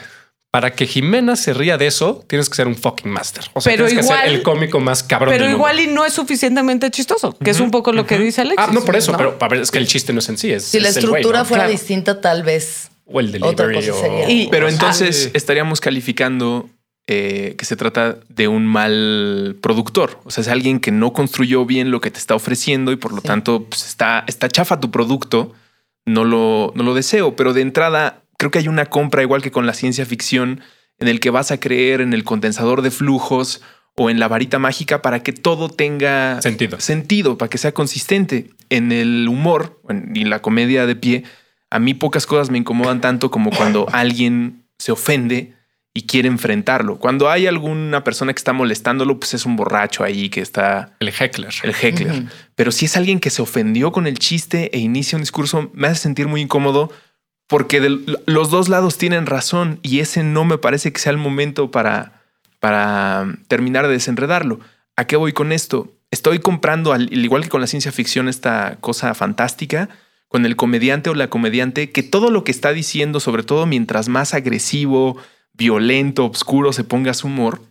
para que Jimena se ría de eso, tienes que ser un fucking master. O sea,
Pero
tienes que
igual-
ser el cómico más cabrón
Pero
del
igual
mundo.
y no es suficientemente chistoso, que es un poco lo que dice Alexis.
Ah, no, por eso,
¿no?
pero a ver, es que el chiste no es en sí. Es,
Si la
güey,
estructura
¿no?
fuera
Claro.
distinta, tal vez.
o el
otra
delivery.
cosa
o-
sería.
Y-
Pero
Ah,
entonces estaríamos calificando eh, que se trata de un mal productor. O sea, es alguien que no construyó bien lo que te está ofreciendo y por lo
Sí.
tanto pues, está, está chafa tu producto. No lo, no lo deseo, pero de entrada creo que hay una compra igual que con la ciencia ficción en el que vas a creer en el condensador de flujos o en la varita mágica para que todo tenga
Sentido.
sentido, para que sea consistente. En el humor en- y la comedia de pie, a mí pocas cosas me incomodan tanto como cuando [laughs] alguien se ofende y quiere enfrentarlo. Cuando hay alguna persona que está molestándolo, pues es un borracho ahí que está
El heckler.
el heckler. Pero si es alguien que se ofendió con el chiste e inicia un discurso, me hace sentir muy incómodo porque los dos lados tienen razón y ese no me parece que sea el momento para, para terminar de desenredarlo. ¿A qué voy con esto? Estoy comprando, al igual que con la ciencia ficción, esta cosa fantástica, con el comediante o la comediante, que todo lo que está diciendo, sobre todo mientras más agresivo, violento, oscuro se ponga su humor,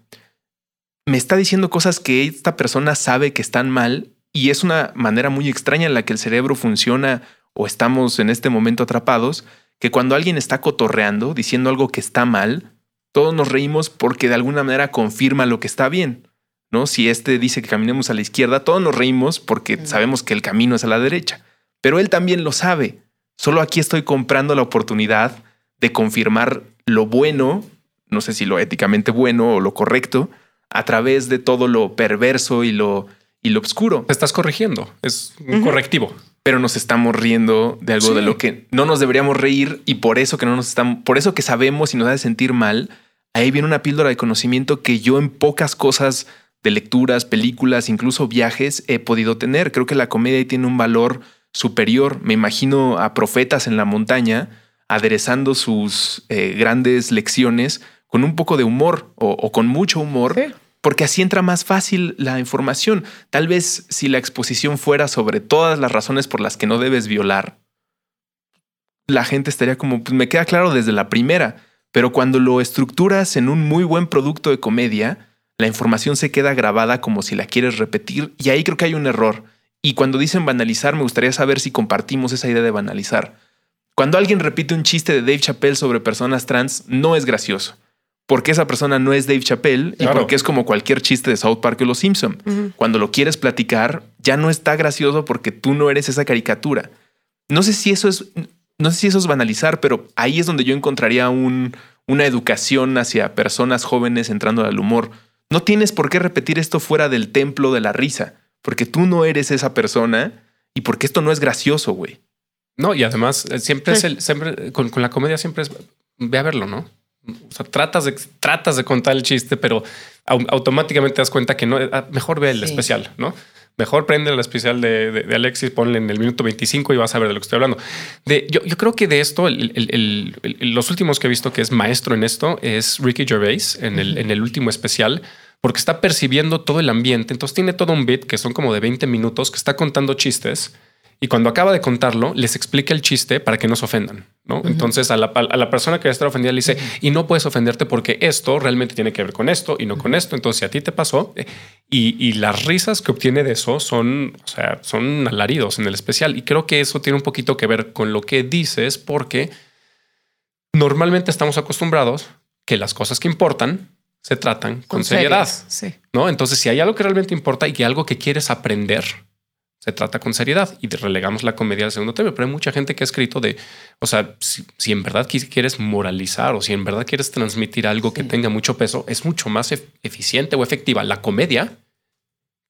me está diciendo cosas que esta persona sabe que están mal y es una manera muy extraña en la que el cerebro funciona o estamos en este momento atrapados, que cuando alguien está cotorreando, diciendo algo que está mal, todos nos reímos porque de alguna manera confirma lo que está bien. ¿no? Si este dice que caminemos a la izquierda, todos nos reímos porque sabemos que el camino es a la derecha. Pero él también lo sabe. Solo aquí estoy comprando la oportunidad de confirmar lo bueno, no sé si lo éticamente bueno o lo correcto, a través de todo lo perverso y lo, y lo oscuro.
Te estás corrigiendo. Es un correctivo.
Pero nos estamos riendo de algo
Sí.
de lo que no nos deberíamos reír y por eso que no nos estamos, por eso que sabemos y nos hace sentir mal. Ahí viene una píldora de conocimiento que yo en pocas cosas de lecturas, películas, incluso viajes he podido tener. Creo que la comedia tiene un valor superior. Me imagino a profetas en la montaña aderezando sus eh, grandes lecciones con un poco de humor o, o con mucho humor,
Sí.
Porque así entra más fácil la información. Tal vez si la exposición fuera sobre todas las razones por las que no debes violar, la gente estaría como, pues me queda claro desde la primera, pero cuando lo estructuras en un muy buen producto de comedia, la información se queda grabada como si la quieres repetir y ahí creo que hay un error. Y cuando dicen banalizar, me gustaría saber si compartimos esa idea de banalizar. Cuando alguien repite un chiste de Dave Chappelle sobre personas trans, no es gracioso. Porque esa persona no es Dave Chappelle y porque es como cualquier chiste de South Park o Los Simpson. Cuando lo quieres platicar, ya no está gracioso porque tú no eres esa caricatura. No sé si eso es, no sé si eso es banalizar, pero ahí es donde yo encontraría un, una educación hacia personas jóvenes entrando al humor. No tienes por qué repetir esto fuera del templo de la risa, porque tú no eres esa persona y porque esto no es gracioso, güey.
No, y además eh, siempre es el, siempre con, con la comedia siempre es ve a verlo, ¿no? O sea, tratas de, tratas de contar el chiste, pero au- automáticamente te das cuenta que no, ah, mejor ve el
Sí.
especial, ¿no? Mejor prende el especial de, de- de Alexis, ponle en el minuto 25 y vas a ver de lo que estoy hablando. De, yo, yo creo que de esto, el- el- los últimos que he visto que es maestro en esto es Ricky Gervais en el, en el último especial, porque está percibiendo todo el ambiente. Entonces tiene todo un bit que son como de 20 minutos que está contando chistes y cuando acaba de contarlo, les explica el chiste para que no se ofendan. ¿no? Entonces a la, a la persona que está ofendida le dice, y no puedes ofenderte porque esto realmente tiene que ver con esto y no con esto. Entonces, si a ti te pasó, eh, y, y las risas que obtiene de eso son, o sea, son alaridos en el especial. Y creo que eso tiene un poquito que ver con lo que dices, porque normalmente estamos acostumbrados que las cosas que importan se tratan con, seriedad.
Sí.
¿no? Entonces, si hay algo que realmente importa y que algo que quieres aprender, se trata con seriedad y relegamos la comedia al segundo tema. Pero hay mucha gente que ha escrito de, o sea, si, si en verdad quieres moralizar o si en verdad quieres transmitir algo que tenga mucho peso, es mucho más ef- eficiente o efectiva la comedia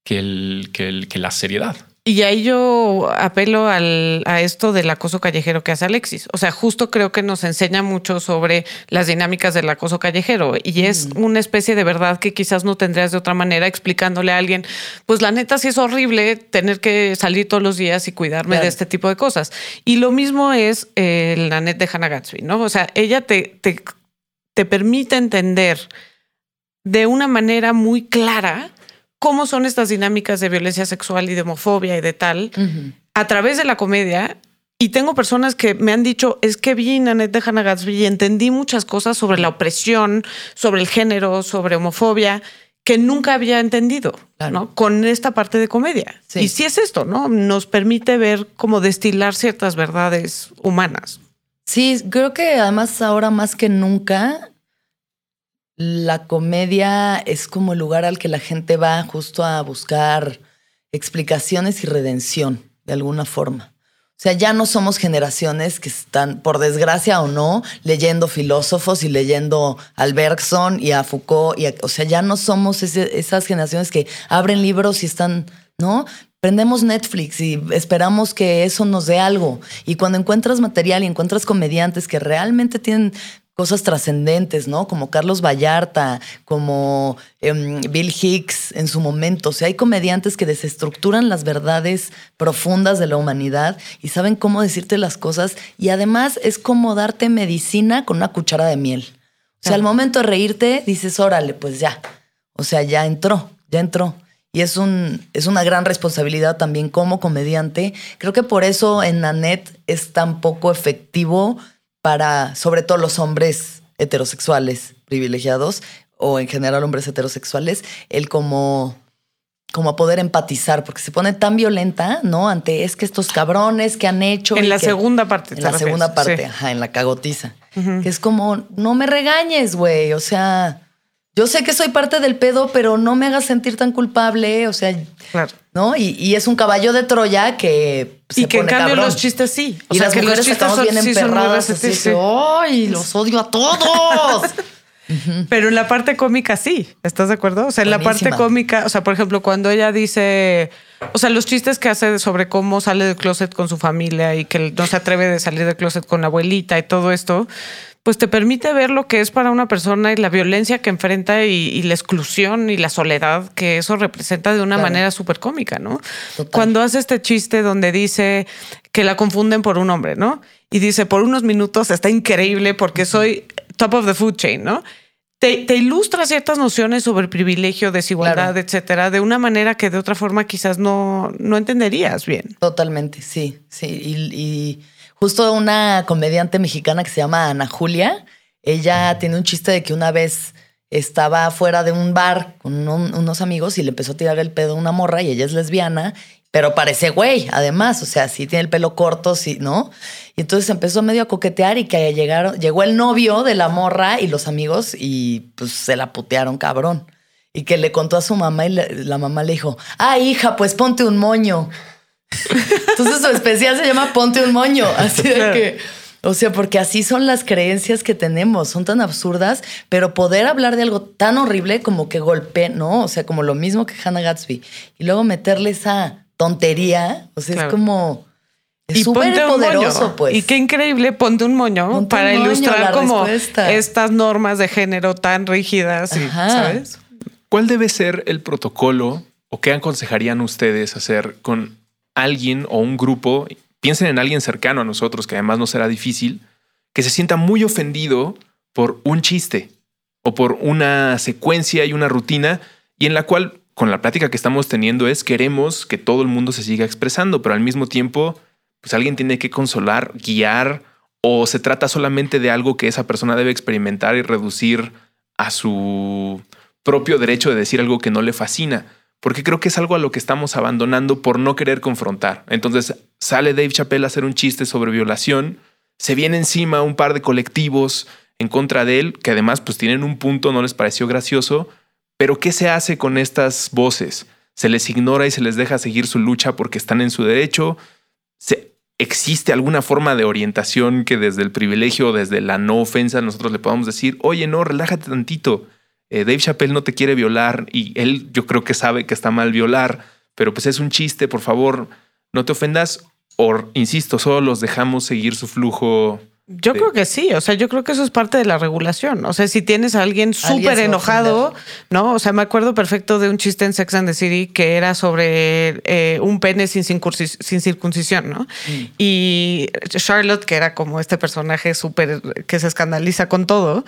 que, el, que, el, que la seriedad.
Y ahí yo apelo al, a esto del acoso callejero que hace Alexis. O sea, justo creo que nos enseña mucho sobre las dinámicas del acoso callejero y es una especie de verdad que quizás no tendrías de otra manera explicándole a alguien, pues la neta sí es horrible tener que salir todos los días y cuidarme de este tipo de cosas. Y lo mismo es eh, la net de Hannah Gatsby, ¿no? O sea, ella te, te, te permite entender de una manera muy clara cómo son estas dinámicas de violencia sexual y de homofobia y de tal a través de la comedia. Y tengo personas que me han dicho, es que vi Nanette de Hannah Gatsby y entendí muchas cosas sobre la opresión, sobre el género, sobre homofobia, que nunca había entendido, ¿no? Con esta parte de comedia. Y sí es esto, ¿no? Nos permite ver cómo destilar ciertas verdades humanas.
Sí, creo que además ahora más que nunca la comedia es como el lugar al que la gente va justo a buscar explicaciones y redención, de alguna forma. O sea, ya no somos generaciones que están, por desgracia o no, leyendo filósofos y leyendo a y a Foucault. Y o sea, ya no somos esas generaciones que abren libros y están, ¿no? Prendemos Netflix y esperamos que eso nos dé algo. Y cuando encuentras material y encuentras comediantes que realmente tienen cosas trascendentes, ¿no? Como Carlos Vallarta, como em, Bill Hicks en su momento. O sea, hay comediantes que desestructuran las verdades profundas de la humanidad y saben cómo decirte las cosas. Y además es como darte medicina con una cuchara de miel. O sea, al momento de reírte, dices, órale, pues ya. O sea, ya entró, ya entró. Y es, un, es una gran responsabilidad también como comediante. Creo que por eso en Nanette es tan poco efectivo para, sobre todo los hombres heterosexuales privilegiados o en general hombres heterosexuales, el como como poder empatizar, porque se pone tan violenta, ¿no? Ante es que estos cabrones que han hecho.
En la segunda parte.
En la segunda parte, ajá, en la cagotiza. Que es como, no me regañes, güey. O sea, yo sé que soy parte del pedo, pero no me hagas sentir tan culpable. O sea, claro. ¿no? Y, es un caballo de Troya que
se y que en cambio los chistes sí.
O y sea, las que mujeres los chistes son, bien emperradas. ¡Ay, los odio a todos! [laughs]
Pero en la parte cómica sí, ¿estás de acuerdo? O sea, en la parte cómica, o sea, por ejemplo, cuando ella dice, o sea, los chistes que hace sobre cómo sale del closet con su familia y que no se atreve de salir del closet con la abuelita y todo esto, pues te permite ver lo que es para una persona y la violencia que enfrenta y, la exclusión y la soledad que eso representa de una manera súper cómica, ¿no? Cuando hace este chiste donde dice que la confunden por un hombre, ¿no? Y dice, por unos minutos está increíble porque soy top of the food chain, ¿no? Te, ilustra ciertas nociones sobre privilegio, desigualdad, etcétera, de una manera que de otra forma quizás no, no entenderías bien.
Totalmente, sí, sí. y Justo una comediante mexicana que se llama Ana Julia, ella tiene un chiste de que una vez estaba fuera de un bar con unos amigos y le empezó a tirar el pedo a una morra y ella es lesbiana, pero parece güey, además, o sea, sí tiene el pelo corto, sí, ¿no? Y entonces empezó medio a coquetear y que llegaron, llegó el novio de la morra y los amigos y pues se la putearon cabrón. Y que le contó a su mamá y la mamá le dijo, ah, hija, pues ponte un moño. Entonces su especial se llama Ponte un moño. Así de que. O sea, porque así son las creencias que tenemos, son tan absurdas, pero poder hablar de algo tan horrible como que golpe, ¿no? O sea, como lo mismo que Hannah Gatsby. Y luego meterle esa tontería, o sea, es como... Es súper poderoso, pues.
Y qué increíble, ponte un moño para ilustrar como estas normas de género tan rígidas, ¿sabes?
¿Cuál debe ser el protocolo o qué aconsejarían ustedes hacer con alguien o un grupo, piensen en alguien cercano a nosotros, que además no será difícil, que se sienta muy ofendido por un chiste o por una secuencia y una rutina y en la cual con la plática que estamos teniendo es queremos que todo el mundo se siga expresando, pero al mismo tiempo pues alguien tiene que consolar, guiar o se trata solamente de algo que esa persona debe experimentar y reducir a su propio derecho de decir algo que no le fascina porque creo que es algo a lo que estamos abandonando por no querer confrontar. Entonces sale Dave Chappelle a hacer un chiste sobre violación, se viene encima un par de colectivos en contra de él, que además pues tienen un punto, no les pareció gracioso, pero ¿qué se hace con estas voces? ¿Se les ignora y se les deja seguir su lucha porque están en su derecho? ¿Se, ¿Existe alguna forma de orientación que desde el privilegio, desde la no ofensa, nosotros le podamos decir, oye, no, relájate tantito? Eh, Dave Chappelle no te quiere violar y él yo creo que sabe que está mal violar, pero pues es un chiste, por favor, no te ofendas. O, insisto, solo los dejamos seguir su flujo
yo creo que sí, o sea, yo creo que eso es parte de la regulación. O sea, si tienes a alguien súper enojado, ¿no? O sea, me acuerdo perfecto de un chiste en Sex and the City que era sobre eh, un pene sin, sin circuncisión, ¿no? Mm. Y Charlotte, que era como este personaje súper que se escandaliza con todo,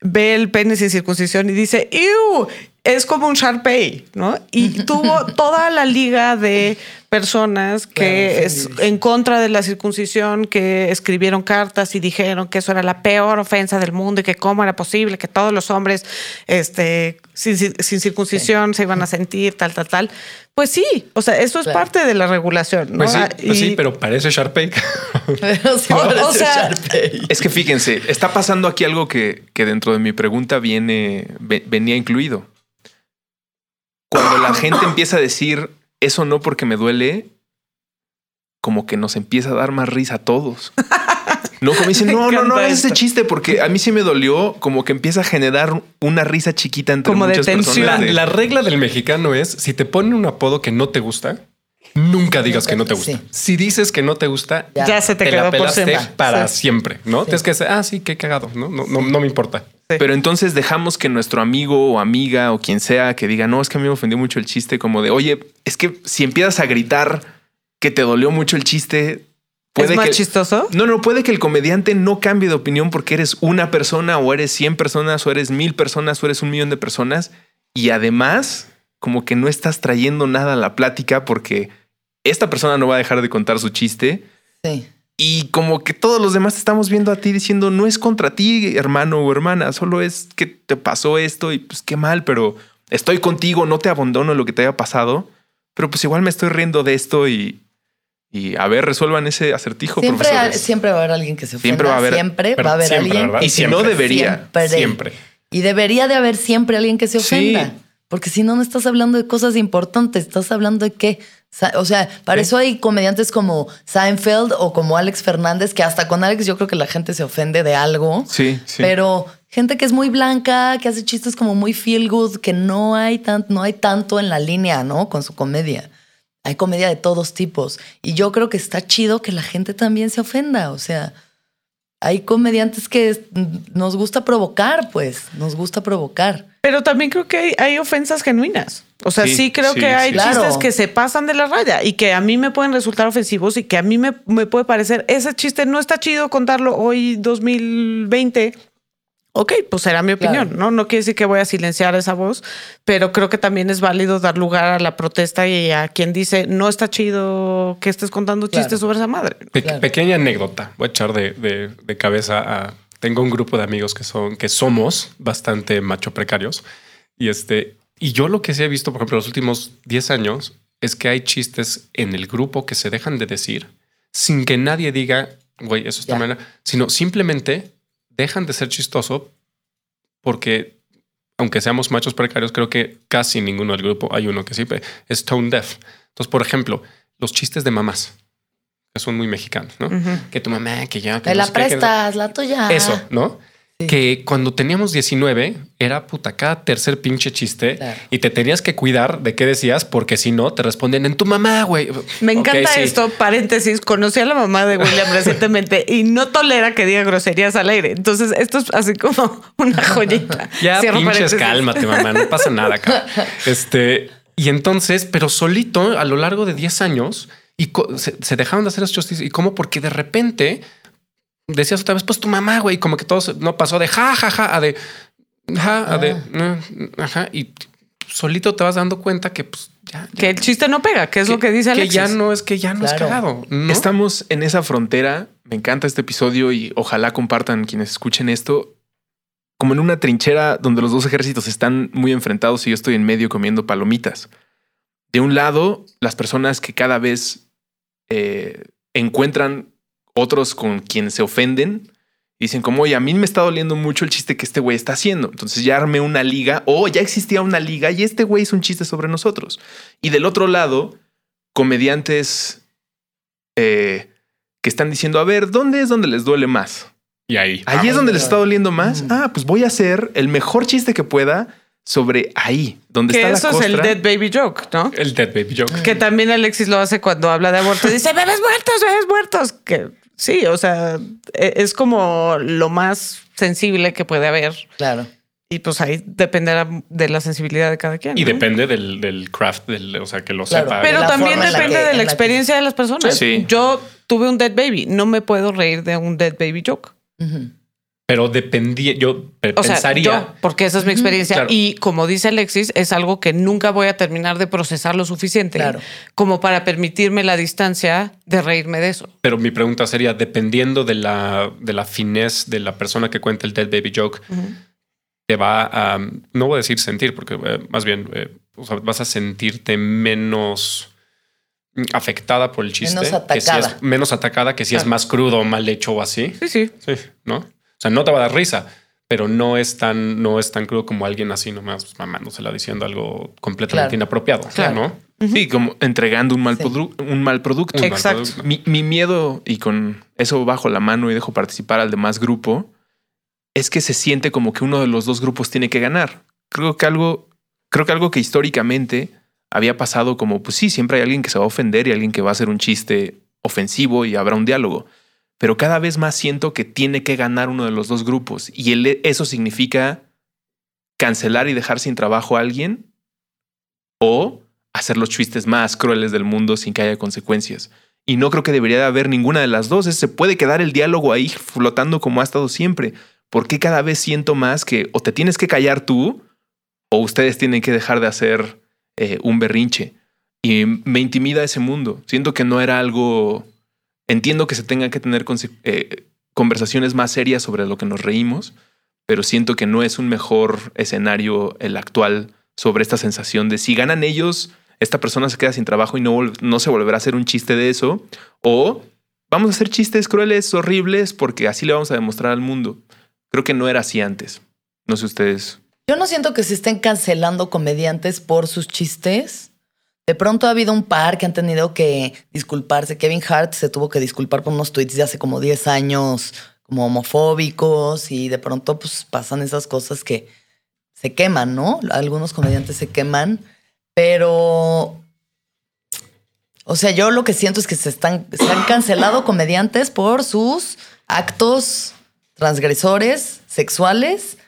ve el pene sin circuncisión y dice, ¡Ew! Es como un Sharpay, ¿no? Y [laughs] tuvo toda la liga de personas que es en contra de la circuncisión, que escribieron cartas y dijeron que eso era la peor ofensa del mundo y que cómo era posible que todos los hombres este, sin, circuncisión se iban a sentir tal, tal, tal. Pues sí, o sea, eso es parte de la regulación. ¿no?
Pues sí, pues sí, pero parece Sharpay. [laughs] [laughs]
o, sea, es que fíjense, está pasando aquí algo que, que dentro de mi pregunta viene, venía incluido. Cuando la gente empieza a decir eso no porque me duele, como que nos empieza a dar más risa a todos. [laughs] No, como dicen, no, no, no, es ese chiste porque a mí sí me dolió, como que empieza a generar una risa chiquita entre como muchas personas.
La, regla del mexicano es, si te ponen un apodo que no te gusta, nunca digas que no te gusta. Si dices que no te gusta,
ya, se te, te quedó por siempre.
para siempre, ¿no? Tienes que decir, ah, sí, qué cagado, ¿no? No, no, no me importa.
Pero entonces dejamos que nuestro amigo o amiga o quien sea que diga, no, es que a mí me ofendió mucho el chiste, como de, oye, es que si empiezas a gritar que te dolió mucho el chiste,
puede ¿Es más chistoso?
No, no, puede que el comediante no cambie de opinión porque eres una persona o eres 100 personas o eres mil personas o eres un millón de personas y además como que no estás trayendo nada a la plática porque esta persona no va a dejar de contar su chiste.
Sí.
Y como que todos los demás estamos viendo a ti diciendo, no es contra ti, hermano o hermana, solo es que te pasó esto y pues qué mal, pero estoy contigo, no te abandono lo que te haya pasado, pero pues igual me estoy riendo de esto y, y a ver, resuelvan ese acertijo.
Siempre, siempre va a haber alguien que se ofenda. Siempre va a haber, siempre va a haber alguien.
Y si no debería.
Siempre.
Y debería de haber siempre alguien que se ofenda. Porque si no, no estás hablando de cosas importantes, estás hablando de qué. O sea, para eso hay comediantes como Seinfeld o como Alex Fernández, que hasta con Alex yo creo que la gente se ofende de algo.
Sí, sí.
Pero gente que es muy blanca, que hace chistes como muy feel good, que no hay, tan, no hay tanto en la línea, ¿no? Con su comedia. Hay comedia de todos tipos. Y yo creo que está chido que la gente también se ofenda. O sea, hay comediantes que nos gusta provocar, pues, nos gusta provocar.
Pero también creo que hay, ofensas genuinas. O sea, sí, creo que hay chistes que se pasan de la raya y que a mí me pueden resultar ofensivos y que a mí me, me puede parecer, ese chiste no está chido contarlo hoy 2020 ok, pues será mi opinión, ¿no? No quiere decir que voy a silenciar esa voz, pero creo que también es válido dar lugar a la protesta y a quien dice, no está chido que estés contando chistes sobre esa madre.
Pequeña anécdota, voy a echar de, cabeza a... Tengo un grupo de amigos que son, que somos bastante macho precarios y este, y yo lo que sí he visto, por ejemplo, los últimos 10 años es que hay chistes en el grupo que se dejan de decir sin que nadie diga, güey, eso está mal, sino simplemente dejan de ser chistoso porque, aunque seamos machos precarios, creo que casi ninguno del grupo, hay uno que sí, es tone deaf. Entonces, por ejemplo, los chistes de mamás, que son muy mexicanos, ¿no? Que tu mamá, que ya... Que
la prestas, la tuya.
Eso, ¿no? Que cuando teníamos 19 era puta cada tercer pinche chiste y te tenías que cuidar de qué decías porque si no te responden en tu mamá, güey.
Me encanta esto, paréntesis, conocí a la mamá de William recientemente y no tolera que diga groserías al aire. Entonces esto es así como una joyita. [laughs]
ya pinches cálmate, mamá, no pasa nada acá. [laughs] Este, y entonces, pero solito a lo largo de 10 años y se, dejaron de hacer esos chistes y como porque de repente decías otra vez, pues tu mamá, güey, como que todo no pasó de ja, ja, ja, a de ja, a de ah. ajá, y solito te vas dando cuenta que pues ya,
que el chiste no pega, que es lo que dice Alexis.
Que ya no es que ya no es cagado.
Estamos en esa frontera. Me encanta este episodio y ojalá compartan quienes escuchen esto. Como en una trinchera donde los dos ejércitos están muy enfrentados y yo estoy en medio comiendo palomitas. De un lado, las personas que cada vez eh, encuentran otros con quien se ofenden dicen como, oye, a mí me está doliendo mucho el chiste que este güey está haciendo. Entonces ya armé una liga o ya existía una liga y este güey hizo un chiste sobre nosotros. Y del otro lado, comediantes eh, que están diciendo, a ver, ¿dónde es donde les duele más?
Y ahí.
Ahí es donde les está doliendo más. Ah, pues voy a hacer el mejor chiste que pueda sobre ahí, donde
Que
está
eso
la
es
costra.
el dead baby joke, ¿no?
El Dead Baby Joke.
Que también Alexis lo hace cuando habla de aborto. Dice, bebés muertos, bebés muertos. Que sí, o sea, e- es como lo más sensible que puede haber.
Claro.
Y pues ahí dependerá de la sensibilidad de cada quien.
Y
¿no?
depende del, del craft, del, o sea, que lo
Claro.
sepa.
Pero
la
también
la
depende
que-
de la
la que-
experiencia de las personas.
Sí.
Yo tuve un dead baby. No me puedo reír de un dead baby joke.
Pero dependía, yo
sea,
pensaría.
yo, porque esa es mi experiencia.
Claro.
Y como dice Alexis, es algo que nunca voy a terminar de procesar lo suficiente
Claro.
como para permitirme la distancia de reírme de eso.
Pero mi pregunta sería, dependiendo de la, de la finez de la persona que cuenta el Dead Baby Joke, te va a, no voy a decir sentir, porque eh, más bien eh, o sea, vas a sentirte menos afectada por el chiste.
Menos
que si
atacada.
es menos atacada que si es más crudo o mal hecho o así.
Sí, sí.
Sí, ¿no? O sea, no te va a dar risa, pero no es tan, no es tan crudo como alguien así nomás mamándosela diciendo algo completamente
Claro.
inapropiado,
Claro.
¿no?
Sí, como entregando un mal,
Sí.
produ- un mal producto.
Un mal
Exacto.
producto.
Mi, mi miedo, y con eso bajo la mano y dejo participar al demás grupo, es que se siente como que uno de los dos grupos tiene que ganar. Creo que algo, creo que algo que históricamente había pasado como, pues sí, siempre hay alguien que se va a ofender y alguien que va a hacer un chiste ofensivo y habrá un diálogo. Pero cada vez más siento que tiene que ganar uno de los dos grupos. Y el- eso significa cancelar y dejar sin trabajo a alguien o hacer los chistes más crueles del mundo sin que haya consecuencias. Y no creo que debería de haber ninguna de las dos. Se puede quedar el diálogo ahí flotando como ha estado siempre. Porque cada vez siento más que o te tienes que callar tú o ustedes tienen que dejar de hacer eh, un berrinche. Y me intimida ese mundo. Siento que no era algo... Entiendo que se tengan que tener eh, conversaciones más serias sobre lo que nos reímos, pero siento que no es un mejor escenario el actual sobre esta sensación de si ganan ellos, esta persona se queda sin trabajo y no, no se volverá a hacer un chiste de eso, o vamos a hacer chistes crueles, horribles, porque así le vamos a demostrar al mundo. Creo que no era así antes. No sé ustedes.
Yo no siento que se estén cancelando comediantes por sus chistes. De pronto ha habido un par que han tenido que disculparse. Kevin Hart se tuvo que disculpar por unos tweets de hace como 10 años, como homofóbicos, y de pronto pues pasan esas cosas que se queman, ¿no? Algunos comediantes se queman, pero... O sea, yo lo que siento es que se están, se han cancelado comediantes por sus actos transgresores sexuales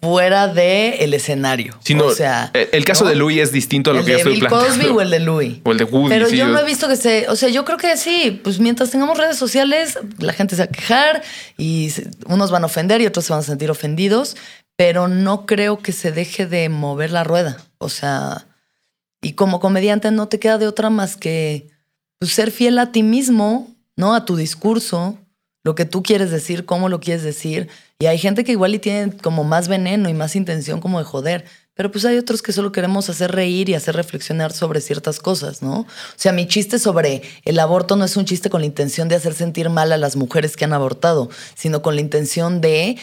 fuera del el escenario. O sea,
el, el caso
¿no?
de Louis es distinto a lo
el
que yo
de
estoy
Bill
planteando.
Cosby o el de Louis. [laughs]
O el de Woody.
Pero
sí,
yo no he visto que se, o sea, yo creo que sí, pues mientras tengamos redes sociales, la gente se va a quejar y unos van a ofender y otros se van a sentir ofendidos, pero no creo que se deje de mover la rueda. O sea, y como comediante no te queda de otra más que pues, ser fiel a ti mismo, ¿no? A tu discurso, lo que tú quieres decir, cómo lo quieres decir. Y hay gente que igual y tiene como más veneno y más intención como de joder. Pero pues hay otros que solo queremos hacer reír y hacer reflexionar sobre ciertas cosas, ¿no? O sea, mi chiste sobre el aborto no es un chiste con la intención de hacer sentir mal a las mujeres que han abortado, sino con la intención de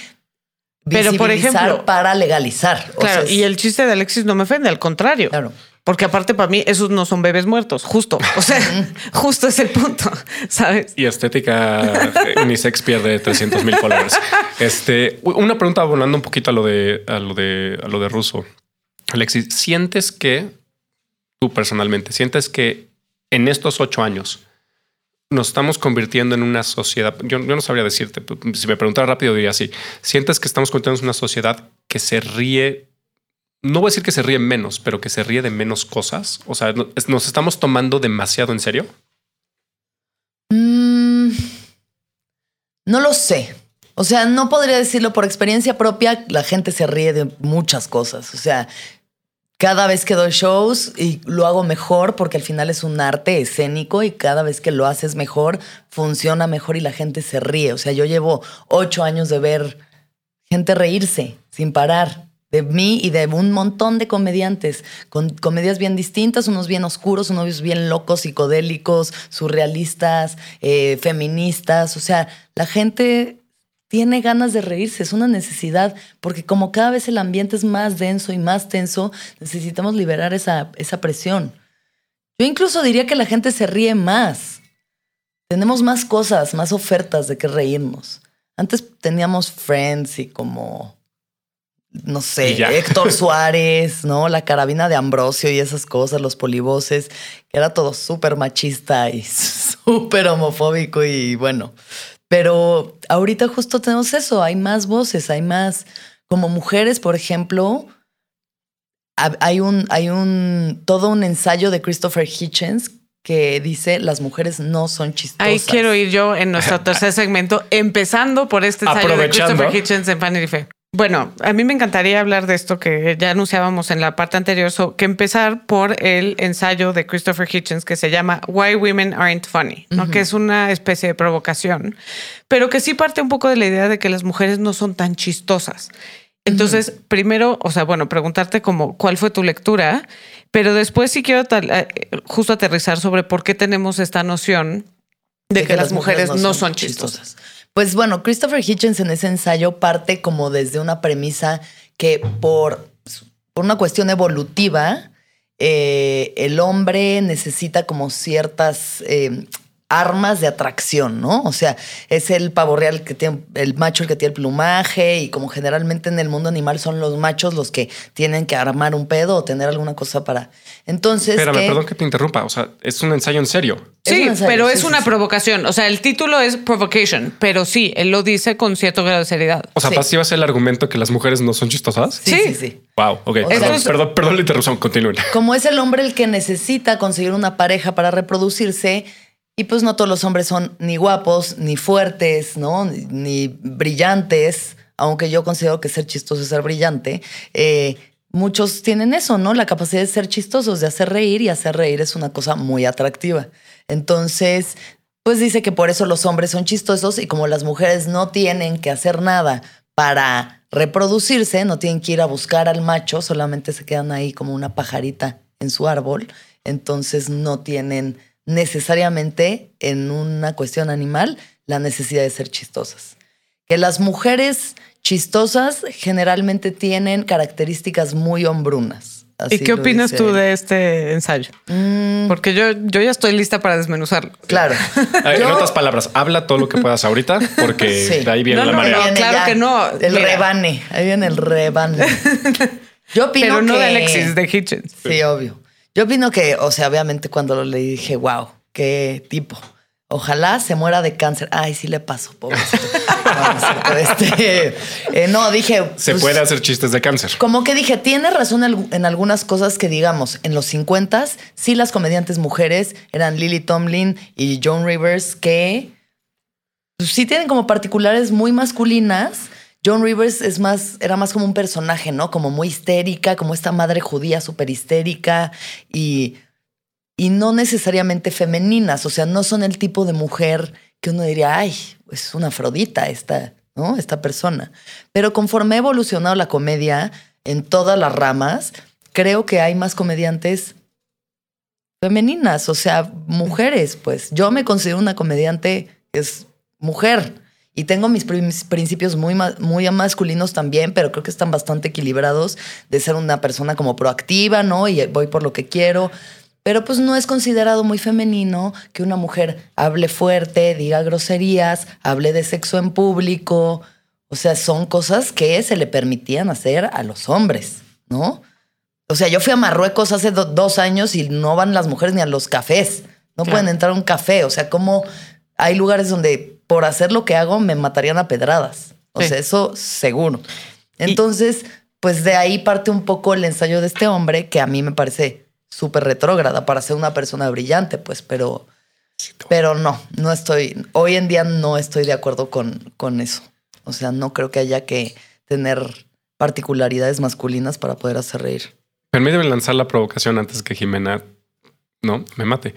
Pero, por ejemplo-
para legalizar. O
Claro,
sea, es-
y el chiste de Alexis no me ofende, al contrario.
Claro.
Porque aparte para mí esos no son bebés muertos, justo. O sea, [laughs] justo es el punto, [laughs] ¿sabes?
Y estética unisex pierde 300 mil followers. Este, una pregunta volando un poquito a lo de, a lo de, a lo de ruso. Alexis, ¿sientes que tú personalmente sientes que en estos ocho años nos estamos convirtiendo en una sociedad? Yo, yo no sabría decirte. Si me preguntara rápido diría así. ¿Sientes que estamos convirtiéndonos en una sociedad que se ríe? No voy a decir que se ríe menos, pero que se ríe de menos cosas. O sea, no- nos estamos tomando demasiado en serio.
Mm, no lo sé. O sea, no podría decirlo por experiencia propia. La gente se ríe de muchas cosas. O sea, cada vez que doy shows y lo hago mejor porque al final es un arte escénico y cada vez que lo haces mejor, funciona mejor y la gente se ríe. O sea, yo llevo ocho años de ver gente reírse sin parar. De mí y de un montón de comediantes, con comedias bien distintas, unos bien oscuros, unos bien locos, psicodélicos, surrealistas, eh, feministas. O sea, la gente tiene ganas de reírse, es una necesidad, porque como cada vez el ambiente es más denso y más tenso, necesitamos liberar esa, esa presión. Yo incluso diría que la gente se ríe más. Tenemos más cosas, más ofertas de qué reírnos. Antes teníamos Friends y como, no
Y
sé,
ya.
Héctor [laughs] Suárez, ¿no? La carabina de Ambrosio y esas cosas, los polivoces, que era todo súper machista y [laughs] súper homofóbico y bueno. Pero ahorita justo tenemos eso, hay más voces, hay más, como mujeres, por ejemplo, hay un, hay un, todo un ensayo de Christopher Hitchens que dice las mujeres no son chistosas.
Ahí quiero ir yo en nuestro [laughs] tercer segmento, empezando por este ensayo de
Aprovechando.
Christopher Hitchens en Vanity Fair. Bueno, a mí me encantaría hablar de esto que ya anunciábamos en la parte anterior, so- que empezar por el ensayo de Christopher Hitchens que se llama Why Women Aren't Funny, ¿no? que es una especie de provocación, pero que sí parte un poco de la idea de que las mujeres no son tan chistosas. Entonces, primero, o sea, bueno, preguntarte como cuál fue tu lectura, pero después sí quiero tal- eh, justo aterrizar sobre por qué tenemos esta noción de, que, las mujeres, no son chistosas.
Pues bueno, Christopher Hitchens en ese ensayo parte como desde una premisa que por, una cuestión evolutiva, eh, el hombre necesita como ciertas eh, armas de atracción, ¿no? O sea, es el pavo real que tiene, el macho el que tiene el plumaje y como generalmente en el mundo animal son los machos los que tienen que armar un pedo o tener alguna cosa para... Entonces...
Espérame,
que-
perdón que te interrumpa. O sea, es un ensayo en serio.
Sí,
ensayo,
pero
sí,
es
sí,
una
sí.
provocación. O sea, el título es Provocation, pero sí, él lo dice con cierto grado de seriedad.
O sea,
Sí.
¿vas a ser el argumento que las mujeres no son chistosas?
Sí,
Sí.
sí, sí.
Wow, ok.
sea,
Perdón,
es-
perdón, perdón la interrupción. Continúen.
como es el hombre el que necesita conseguir una pareja para reproducirse, y pues no todos los hombres son ni guapos, ni fuertes, ¿no? Ni, brillantes, aunque yo considero que ser chistoso es ser brillante. eh, muchos tienen eso, ¿no? La capacidad de ser chistosos, de hacer reír, y hacer reír es una cosa muy atractiva. Entonces, pues dice que por eso los hombres son chistosos y como las mujeres no tienen que hacer nada para reproducirse, no tienen que ir a buscar al macho, solamente se quedan ahí como una pajarita en su árbol, entonces no tienen necesariamente en una cuestión animal la necesidad de ser chistosas. Que las mujeres chistosas generalmente tienen características muy hombrunas.
¿Y
Así
qué
lo
opinas
dice
tú
él.
de este ensayo?
Mm,
Porque yo, yo ya estoy lista para desmenuzarlo.
claro. [laughs]
Ver, En otras palabras, habla todo lo que puedas ahorita, porque
Sí.
de ahí viene
No,
la
no,
marea.
no. Claro que no.
El
Mira.
rebane. Ahí viene el rebane. [laughs] Yo opino
Pero no
que...
de Alexis, de Hitchens.
Sí, obvio. Yo opino que, o sea, obviamente cuando lo leí dije, wow, qué tipo. Ojalá se muera de cáncer. Ay, sí le pasó, [laughs] pobrecito. Este, eh, no, dije.
Se
pues,
puede hacer chistes de cáncer.
Como que dije, tiene razón en, en algunas cosas que digamos, en los 50 sí las comediantes mujeres eran Lily Tomlin y Joan Rivers que pues, sí tienen como particulares muy masculinas. Joan Rivers es más, era más como un personaje, ¿no? Como muy histérica, como esta madre judía súper histérica y, y no necesariamente femeninas. O sea, no son el tipo de mujer que uno diría, ay, es una afrodita esta, ¿no? Esta persona. Pero conforme ha evolucionado la comedia en todas las ramas, creo que hay más comediantes femeninas, o sea, mujeres, pues. Yo me considero una comediante que es mujer y tengo mis prin- principios muy, ma- muy masculinos también, pero creo que están bastante equilibrados de ser una persona como proactiva, ¿no? Y voy por lo que quiero. Pero pues no es considerado muy femenino que una mujer hable fuerte, diga groserías, hable de sexo en público. O sea, son cosas que se le permitían hacer a los hombres, ¿no? O sea, yo fui a Marruecos hace do- dos años y no van las mujeres ni a los cafés. No
Claro.
pueden entrar a un café. O sea, como hay lugares donde por hacer lo que hago me matarían a pedradas. O
Sí.
sea, eso seguro. Entonces, pues de ahí parte un poco el ensayo de este hombre que a mí me parece súper retrógrada para ser una persona brillante, pues, pero, pero no, no estoy, hoy en día no estoy de acuerdo con, con eso. O sea, no creo que haya que tener particularidades masculinas para poder hacer reír.
Permíteme lanzar la provocación antes que Jimena no me mate.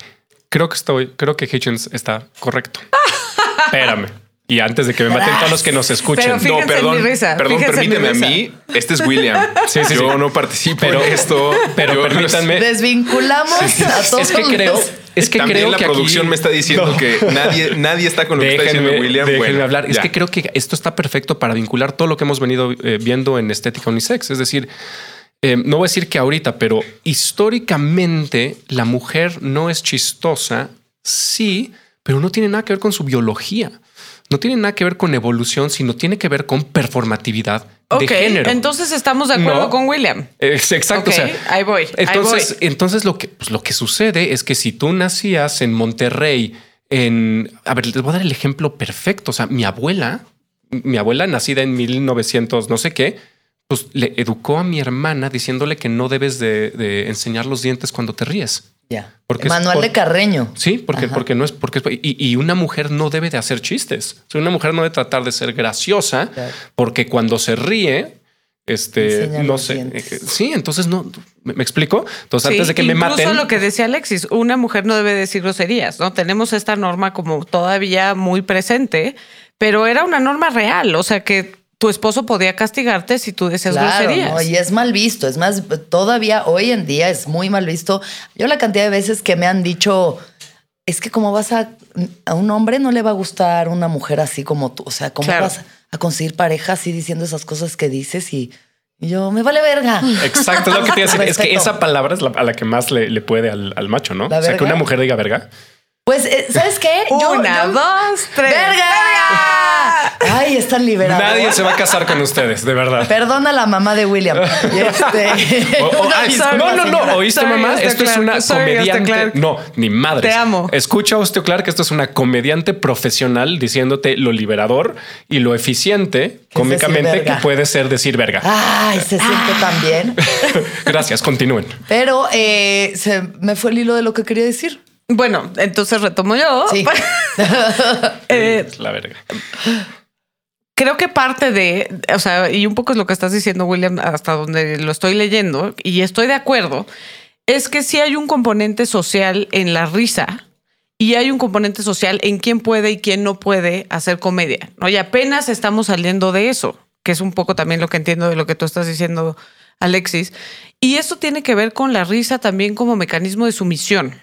Creo que estoy, creo que Hitchens está correcto. [laughs] Espérame. Y antes de que me maten todos los que nos escuchen.
Pero
No, perdón,
en mi risa,
perdón,
fíjense en mi
permíteme a mí. Este es William.
Sí, sí,
Yo
sí.
no participo
Pero-
en esto.
pero
Yo
permítanme-
Desvinculamos a todos
es que creo, es que
También
creo
la
que aquí-
producción me está diciendo
No.
que nadie, nadie está con lo que está
Déjenme,
diciendo William.
déjenme
Bueno,
hablar. Es que creo que esto está perfecto para vincular todo lo que hemos venido eh, viendo en estética unisex. Es decir, eh, no voy a decir que ahorita, pero históricamente la mujer no es chistosa si pero no tiene nada que ver con su biología. No tiene nada que ver con evolución, sino tiene que ver con performatividad de género.
Entonces estamos de acuerdo
No.
con William.
Es exacto.
Ok,
o sea,
ahí voy, ahí
Entonces,
voy.
entonces lo que, pues, lo que sucede es que si tú nacías en Monterrey, en a ver, les voy a dar el ejemplo perfecto. O sea, mi abuela, mi abuela nacida en 1900, no sé qué, pues le educó a mi hermana diciéndole que no debes de, de enseñar los dientes cuando te ríes.
Ya.
Por-
de Carreño.
Sí, porque,
Ajá.
porque no es porque es- y, y una mujer no debe de hacer chistes. O sea, una mujer no debe tratar de ser graciosa
Claro.
porque cuando se ríe, este,
Enseña
no sé.
dientes.
eh, Sí, entonces no me, me explico. Entonces,
Sí,
antes de que me
incluso
maten,
lo que decía Alexis, una mujer no debe decir groserías, ¿no? Tenemos esta norma como todavía muy presente, pero era una norma real, o sea que tu esposo podía castigarte si tú decías
Claro,
groserías.
no, y es mal visto. Es más, todavía hoy en día es muy mal visto. Yo la cantidad de veces que me han dicho, es que como vas a... A un hombre no le va a gustar una mujer así como tú. O sea, ¿cómo
Claro.
vas a conseguir pareja así diciendo esas cosas que dices? Y, yo, me vale verga. [laughs]
exacto, es lo que te iba a decir. Es que esa palabra es la, a la que más le, le puede al, al macho, ¿no?
¿La
o sea, que una mujer diga verga.
Pues, eh, ¿sabes qué? Yo-
Una,
yo-
dos, tres.
¡Verga! Ay, están liberados.
Nadie se va a casar con ustedes, de verdad.
Perdona a la mamá de William. [laughs] Este,
O- o-
una [laughs]
ay,
disculpa,
no, no, no. ¿Oíste,
Sorry,
mamá? Esto es una
Sorry,
comediante.
Clark.
No, ni madre.
Te amo.
Escucha, Hostio Clark, que esto es una comediante profesional diciéndote lo liberador y lo eficiente, cómicamente, que puede ser decir verga.
Ay, se siente tan bien. [laughs]
Gracias, continúen.
Pero eh, se me fue el hilo de lo que quería decir.
Bueno, entonces retomo yo.
Sí.
Eh,
Es la verga.
Creo que parte de, o sea, y un poco es lo que estás diciendo, William, hasta donde lo estoy leyendo, y estoy de acuerdo, es que sí hay un componente social en la risa y hay un componente social en quién puede y quién no puede hacer comedia, ¿no? Y apenas estamos saliendo de eso, que es un poco también lo que entiendo de lo que tú estás diciendo, Alexis. Y esto tiene que ver con la risa también como mecanismo de sumisión.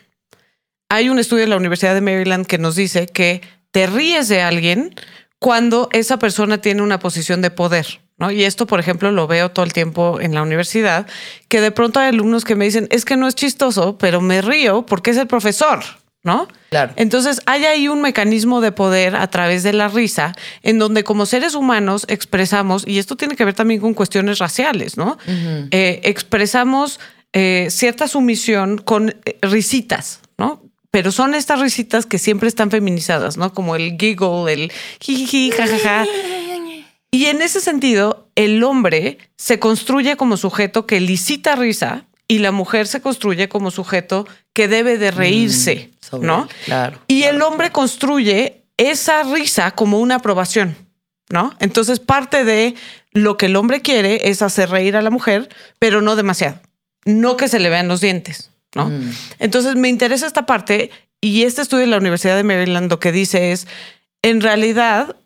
Hay un estudio de la Universidad de Maryland que nos dice que te ríes de alguien cuando esa persona tiene una posición de poder. ¿no? Y esto, por ejemplo, lo veo todo el tiempo en la universidad, que de pronto hay alumnos que me dicen, es que no es chistoso, pero me río porque es el profesor, ¿no?
Claro.
Entonces, hay ahí un mecanismo de poder a través de la risa, en donde como seres humanos expresamos, y esto tiene que ver también con cuestiones raciales, ¿no? Eh, expresamos eh, cierta sumisión con eh, risitas, ¿no? Pero son estas risitas que siempre están feminizadas, ¿no? Como el giggle, el jijiji, jajaja. Y en ese sentido, el hombre se construye como sujeto que licita risa y la mujer se construye como sujeto que debe de reírse,
sobre-
¿no?
claro,
Y el hombre construye esa risa como una aprobación, ¿no? Entonces parte de lo que el hombre quiere es hacer reír a la mujer, pero no demasiado. No que se le vean los dientes, ¿no?
Mm.
Entonces me interesa esta parte y este estudio de la Universidad de Maryland lo que dice es, en realidad,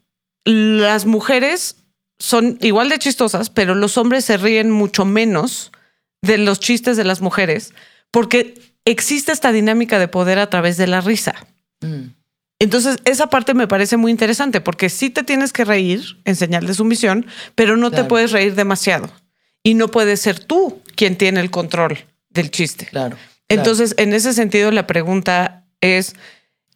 las mujeres son igual de chistosas, pero los hombres se ríen mucho menos de los chistes de las mujeres porque existe esta dinámica de poder a través de la risa.
Mm.
Entonces, esa parte me parece muy interesante porque sí te tienes que reír en señal de sumisión, pero no te puedes reír demasiado. Y no puedes ser tú quien tiene el control del chiste.
Claro.
Entonces, en ese sentido, la pregunta es,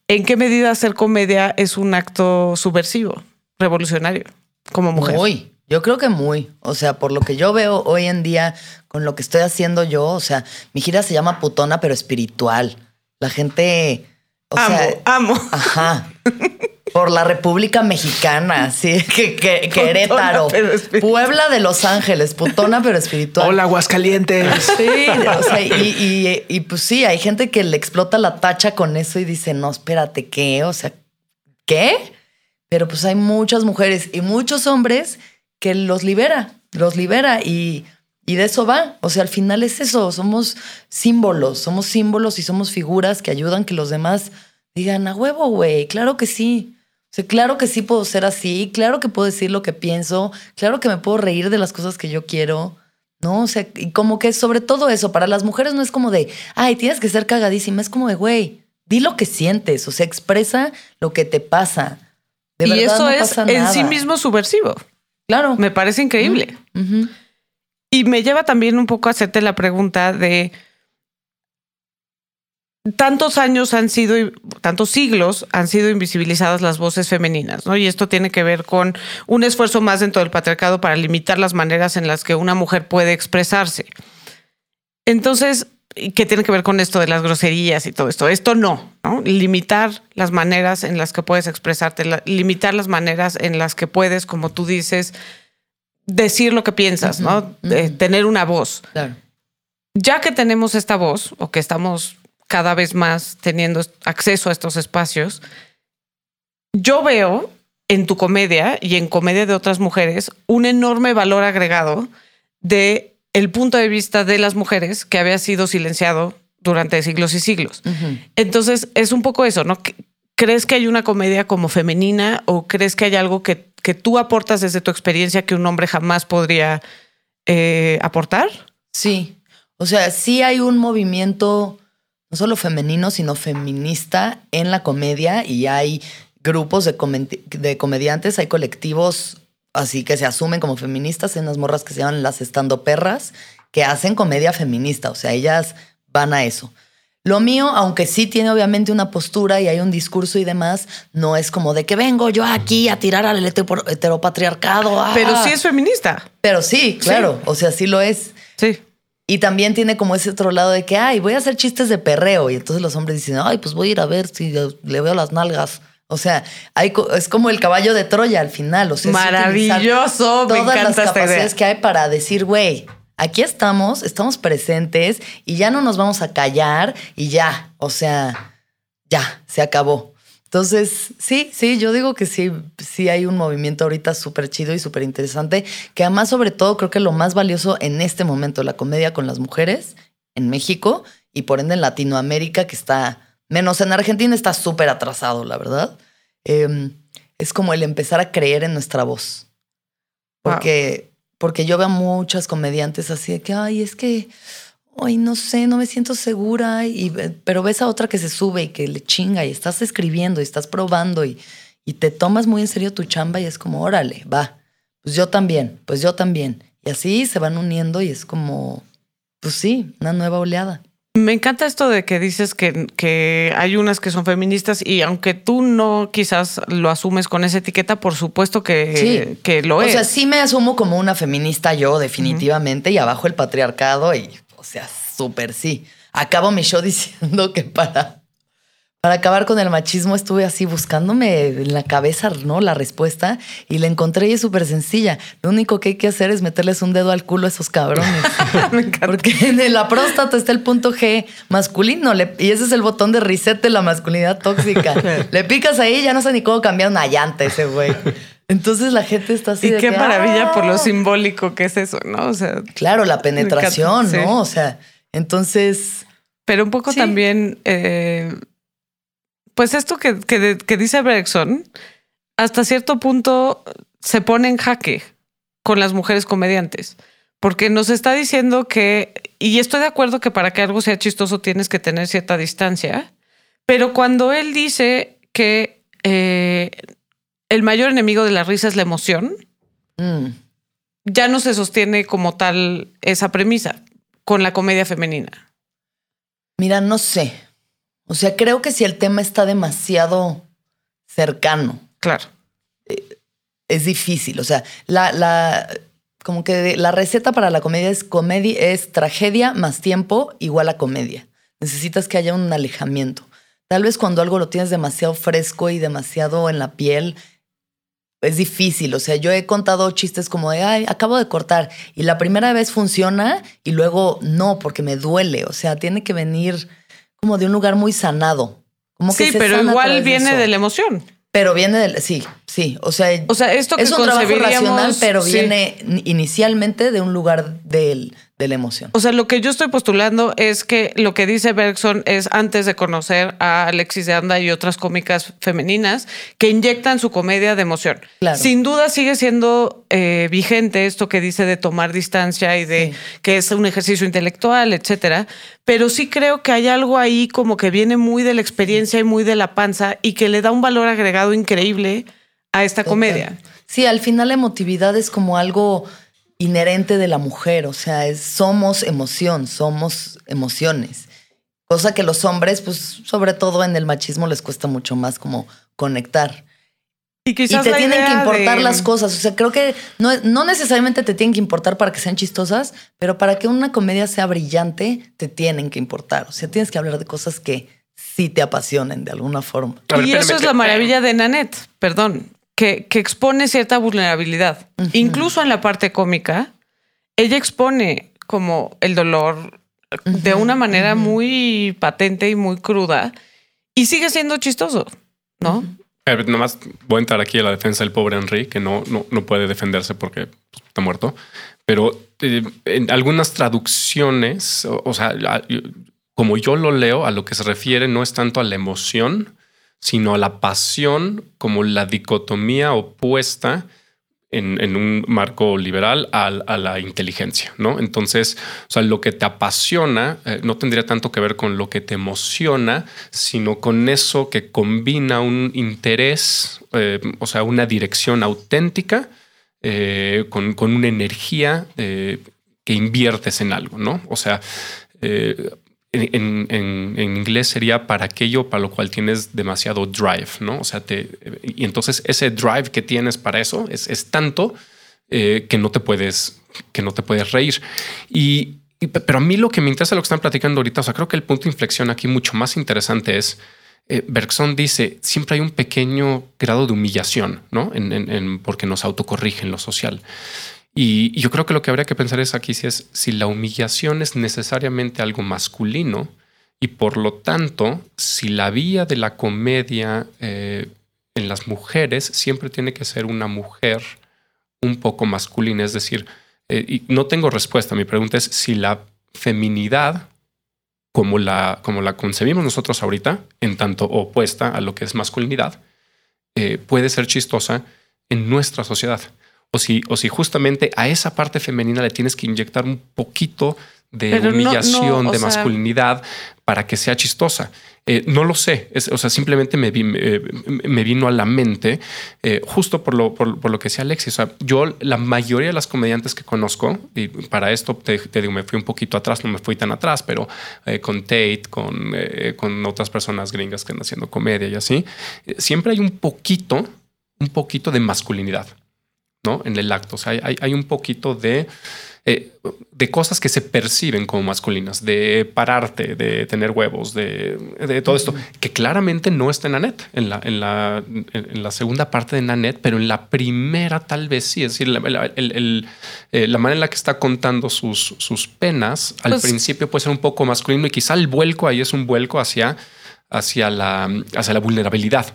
¿en qué medida hacer comedia es un acto subversivo, revolucionario, como mujer?
Muy. Yo creo que muy. O sea, por lo que yo veo hoy en día con lo que estoy haciendo yo, o sea, mi gira se llama Putona, pero espiritual. La gente. O
amo,
sea,
amo.
Ajá. [laughs] Por la República Mexicana, sí, [laughs] que, que, Querétaro. Puebla de Los Ángeles, Putona, pero espiritual.
Hola, Aguascalientes. [laughs]
Sí, o sea, y, y- y, pues sí, hay gente que le explota la tacha con eso y dice, no, espérate, ¿qué? O sea, ¿qué? Pero pues hay muchas mujeres y muchos hombres que los libera, los libera y, y de eso va. O sea, al final es eso, somos símbolos, somos símbolos y somos figuras que ayudan que los demás digan, a huevo, güey, claro que sí. Sea, claro que sí puedo ser así, claro que puedo decir lo que pienso, claro que me puedo reír de las cosas que yo quiero. ¿no? O sea, y como que sobre todo eso, para las mujeres no es como de, ay, tienes que ser cagadísima, es como de, güey, di lo que sientes, o sea, expresa lo que te pasa. De
y
verdad
eso
no
es
pasa
en
nada.
sí mismo subversivo.
Claro.
Me parece increíble. Y me lleva también un poco a hacerte la pregunta de tantos años han sido, tantos siglos han sido invisibilizadas las voces femeninas, ¿no? Y esto tiene que ver con un esfuerzo más dentro del patriarcado para limitar las maneras en las que una mujer puede expresarse. Entonces, ¿qué tiene que ver con esto de las groserías y todo esto? Esto no, ¿no? Limitar las maneras en las que puedes expresarte, limitar las maneras en las que puedes, como tú dices, decir lo que piensas, ¿no? tener una voz. Ya que tenemos esta voz, o que estamos cada vez más teniendo acceso a estos espacios, yo veo en tu comedia y en comedia de otras mujeres un enorme valor agregado de el punto de vista de las mujeres que había sido silenciado durante siglos y siglos. Entonces, es un poco eso, ¿no? ¿Crees que hay una comedia como femenina o crees que hay algo que, que tú aportas desde tu experiencia que un hombre jamás podría eh, aportar?
Sí, o sea, sí hay un movimiento no solo femenino, sino feminista en la comedia y hay grupos de, de comediantes, hay colectivos así que se asumen como feministas, en las morras que se llaman las estando perras, que hacen comedia feminista, o sea, ellas van a eso. Lo mío, aunque sí tiene obviamente una postura y hay un discurso y demás, no es como de que vengo yo aquí a tirar al heteropatriarcado. Ah.
Pero sí es feminista.
Pero sí, claro, o sea, sí lo es.
Sí.
Y también tiene como ese otro lado de que, ay, voy a hacer chistes de perreo. Y entonces los hombres dicen, ay, pues voy a ir a ver si le veo las nalgas. O sea, hay, es como el caballo de Troya al final. O sea,
Maravilloso. Me
todas
las
capacidades que hay para decir, güey, aquí estamos, estamos presentes y ya no nos vamos a callar y ya. O sea, ya, se acabó. Entonces, sí, sí, yo digo que sí, sí hay un movimiento ahorita súper chido y súper interesante, que además, sobre todo, creo que lo más valioso en este momento, la comedia con las mujeres en México y por ende en Latinoamérica, que está, menos en Argentina, está súper atrasado, la verdad. Em, es como el empezar a creer en nuestra voz. Porque, porque yo veo muchas comediantes así de que, ay, es que ay, no sé, no me siento segura, y, pero ves a otra que se sube y que le chinga y estás escribiendo y estás probando y, y te tomas muy en serio tu chamba y es como, órale, va, pues yo también, pues yo también. Y así se van uniendo y es como, pues sí, una nueva oleada.
Me encanta esto de que dices que, que, hay unas que son feministas y aunque tú no quizás lo asumes con esa etiqueta, por supuesto que, que lo es.
O sea, sí me asumo como una feminista yo, definitivamente, y abajo el patriarcado y sea, súper sí. Acabo mi show [laughs] diciendo que para, para acabar con el machismo estuve así buscándome en la cabeza, ¿no? La respuesta y la encontré y es súper sencilla. Lo único que hay que hacer es meterles un dedo al culo a esos cabrones. [laughs] Porque en la próstata está el punto G masculino y ese es el botón de reset de la masculinidad tóxica. [laughs] le picas ahí ya no sé ni cómo cambiar una llanta ese güey. Entonces la gente está así.
Y qué maravilla por lo ah". simbólico que es eso, ¿no? O sea.
Claro, la penetración, ¿no? O sea, entonces.
Pero un poco también. Eh, pues esto que, que, dice Bergson, hasta cierto punto se pone en jaque con las mujeres comediantes. Porque nos está diciendo que, y estoy de acuerdo que para que algo sea chistoso tienes que tener cierta distancia, pero cuando él dice que eh, el mayor enemigo de la risa es la emoción, mm. ya no se sostiene como tal esa premisa con la comedia femenina.
Mira, no sé. O sea, creo que si el tema está demasiado cercano.
Claro.
Eh, es difícil. O sea, la, la, como que la receta para la comedia es comedia, es tragedia más tiempo igual a comedia. Necesitas que haya un alejamiento. Tal vez cuando algo lo tienes demasiado fresco y demasiado en la piel, es difícil. O sea, yo he contado chistes como de, ay, acabo de cortar. Y la primera vez funciona y luego no, porque me duele. O sea, tiene que venir como de un lugar muy sanado. Como
sí, pero igual viene de, la emoción.
Pero viene del, sí, sí. O sea,
o sea esto que
es un trabajo racional, pero viene inicialmente de un lugar del de la emoción.
O sea, lo que yo estoy postulando es que lo que dice Bergson es antes de conocer a Alexis de Anda y otras cómicas femeninas que inyectan su comedia de emoción. Sin duda sigue siendo eh, vigente esto que dice de tomar distancia y de que es un ejercicio intelectual, etcétera. Pero sí creo que hay algo ahí como que viene muy de la experiencia y muy de la panza y que le da un valor agregado increíble a esta comedia.
Sí, al final la emotividad es como algo inherente de la mujer, o sea, es, somos emoción, somos emociones. Cosa que los hombres, pues sobre todo en el machismo, les cuesta mucho más como conectar.
Y,
te tienen que importar
de-
las cosas. O sea, creo que no, no necesariamente te tienen que importar para que sean chistosas, pero para que una comedia sea brillante, te tienen que importar. O sea, tienes que hablar de cosas que sí te apasionen de alguna forma.
Ver,
y
espérame,
eso es
que-
la maravilla de Nanette, perdón, que, que expone cierta vulnerabilidad. Incluso en la parte cómica, ella expone como el dolor de una manera muy patente y muy cruda y sigue siendo chistoso, ¿no?
A ver, nomás voy a entrar aquí a la defensa del pobre Henry, que no, no, no puede defenderse porque pues, está muerto. Pero eh, en algunas traducciones, o, o sea, como yo lo leo, a lo que se refiere no es tanto a la emoción, sino a la pasión como la dicotomía opuesta en, en un marco liberal al- a, la inteligencia, ¿no? Entonces, o sea, lo que te apasiona eh, no tendría tanto que ver con lo que te emociona, sino con eso que combina un interés, eh, o sea, una dirección auténtica eh, con, con una energía que inviertes en algo, ¿no? O sea, en, inglés sería para aquello para lo cual tienes demasiado drive, ¿no? O sea, te, y entonces ese drive que tienes para eso es, tanto eh, que no te puedes, que no te puedes reír. Y, pero a mí lo que me interesa lo que están platicando ahorita, o sea, creo que el punto de inflexión aquí mucho más interesante es eh, Bergson dice siempre hay un pequeño grado de humillación, ¿no? En, porque nos autocorrige en lo social. Y, yo creo que lo que habría que pensar es aquí si es si la humillación es necesariamente algo masculino y por lo tanto, si la vía de la comedia eh, en las mujeres siempre tiene que ser una mujer un poco masculina, es decir, eh, y no tengo respuesta. Mi pregunta es si la feminidad, como la, como la concebimos nosotros ahorita, en tanto opuesta a lo que es masculinidad, eh, puede ser chistosa en nuestra sociedad. O si, o si justamente a esa parte femenina le tienes que inyectar un poquito de
Pero no- no,
humillación, de
sea-
masculinidad para que sea chistosa. Eh, no lo sé, Es- o sea, simplemente me, vi- me, me vino a la mente eh, justo por lo, por, por lo que decía Alexis. O sea, yo, la mayoría de las comediantes que conozco, y para esto te, te digo, me fui un poquito atrás, no me fui tan atrás, pero eh, con Tate, con, eh, con otras personas gringas que están haciendo comedia y así, eh, siempre hay un poquito, un poquito de masculinidad. ¿No? En el acto. O sea, hay- un poquito de, eh, de cosas que se perciben como masculinas, de pararte, de tener huevos, de, de todo esto, que claramente no está en Nanette, en la, en, la, en, la segunda parte de Nanette, pero en la primera tal vez sí. Es decir, la, la- el- el- eh, la manera en la que está contando sus, sus penas al
Pues-
principio puede ser un poco masculino y quizá el vuelco ahí es un vuelco hacia, hacia, la, hacia la vulnerabilidad.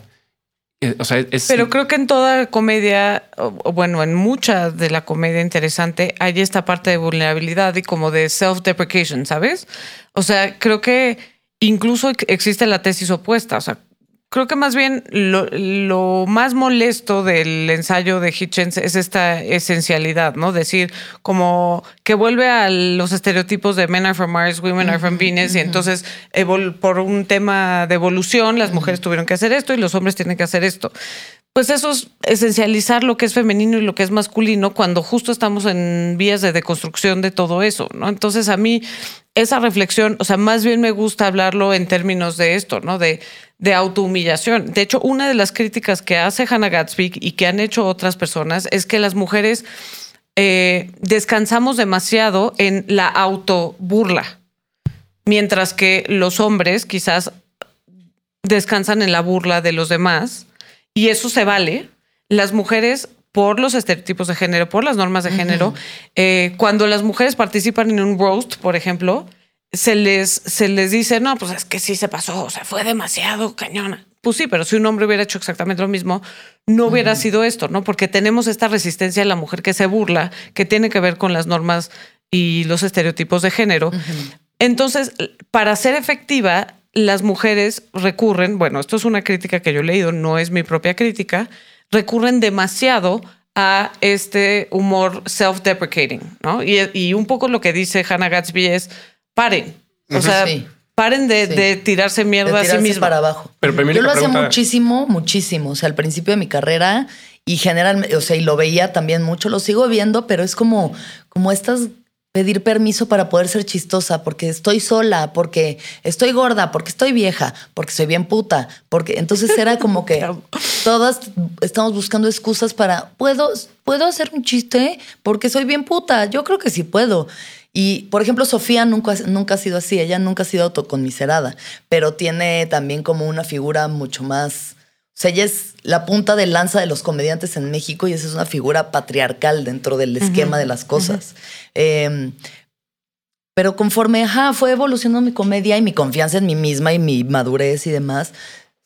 Eh, O sea, es,
Pero creo que en toda comedia, o bueno, en mucha de la comedia interesante, hay esta parte de vulnerabilidad y como de self-deprecation, ¿sabes? O sea, creo que incluso ex- existe la tesis opuesta. O sea, creo que más bien lo, lo más molesto del ensayo de Hitchens es esta esencialidad, ¿no? Decir como que vuelve a los estereotipos de men are from Mars, women are from Venus, y entonces por un tema de evolución las mujeres tuvieron que hacer esto y los hombres tienen que hacer esto. Pues eso es esencializar lo que es femenino y lo que es masculino cuando justo estamos en vías de deconstrucción de todo eso, ¿no? Entonces a mí esa reflexión, o sea, más bien me gusta hablarlo en términos de esto, ¿no? De, de autohumillación. De hecho, una de las críticas que hace Hannah Gatsby y que han hecho otras personas es que las mujeres eh, descansamos demasiado en la autoburla, mientras que los hombres quizás descansan en la burla de los demás y eso se vale. Las mujeres, por los estereotipos de género, por las normas de género, eh, cuando las mujeres participan en un roast, por ejemplo, se les, se les dice, no, pues es que sí se pasó, o sea, fue demasiado cañona. Pues sí, pero si un hombre hubiera hecho exactamente lo mismo, no hubiera sido esto, ¿no? Porque tenemos esta resistencia a la mujer que se burla, que tiene que ver con las normas y los estereotipos de género. Entonces, para ser efectiva, las mujeres recurren, bueno, esto es una crítica que yo he leído, no es mi propia crítica, recurren demasiado a este humor self-deprecating, ¿no? Y, y un poco lo que dice Hannah Gatsby es, paren, o sea,
Sí.
paren de,
Sí.
de tirarse
de
mierda a sí
tirarse
misma.
para abajo.
Pero,
Yo lo hacía muchísimo, muchísimo. O sea, al principio de mi carrera y generalmente, o sea, y lo veía también mucho, lo sigo viendo, pero es como, como estas pedir permiso para poder ser chistosa, porque estoy sola, porque estoy gorda, porque estoy vieja, porque soy bien puta, porque entonces era como que [laughs] todas estamos buscando excusas para, ¿puedo, ¿puedo hacer un chiste? Porque soy bien puta, yo creo que sí puedo. Y, por ejemplo, Sofía nunca, nunca ha sido así, ella nunca ha sido autoconmiserada, pero tiene también como una figura mucho más... O sea, ella es la punta de lanza de los comediantes en México y esa es una figura patriarcal dentro del esquema de las cosas. Eh, pero conforme ajá, fue evolucionando mi comedia y mi confianza en mí misma y mi madurez y demás,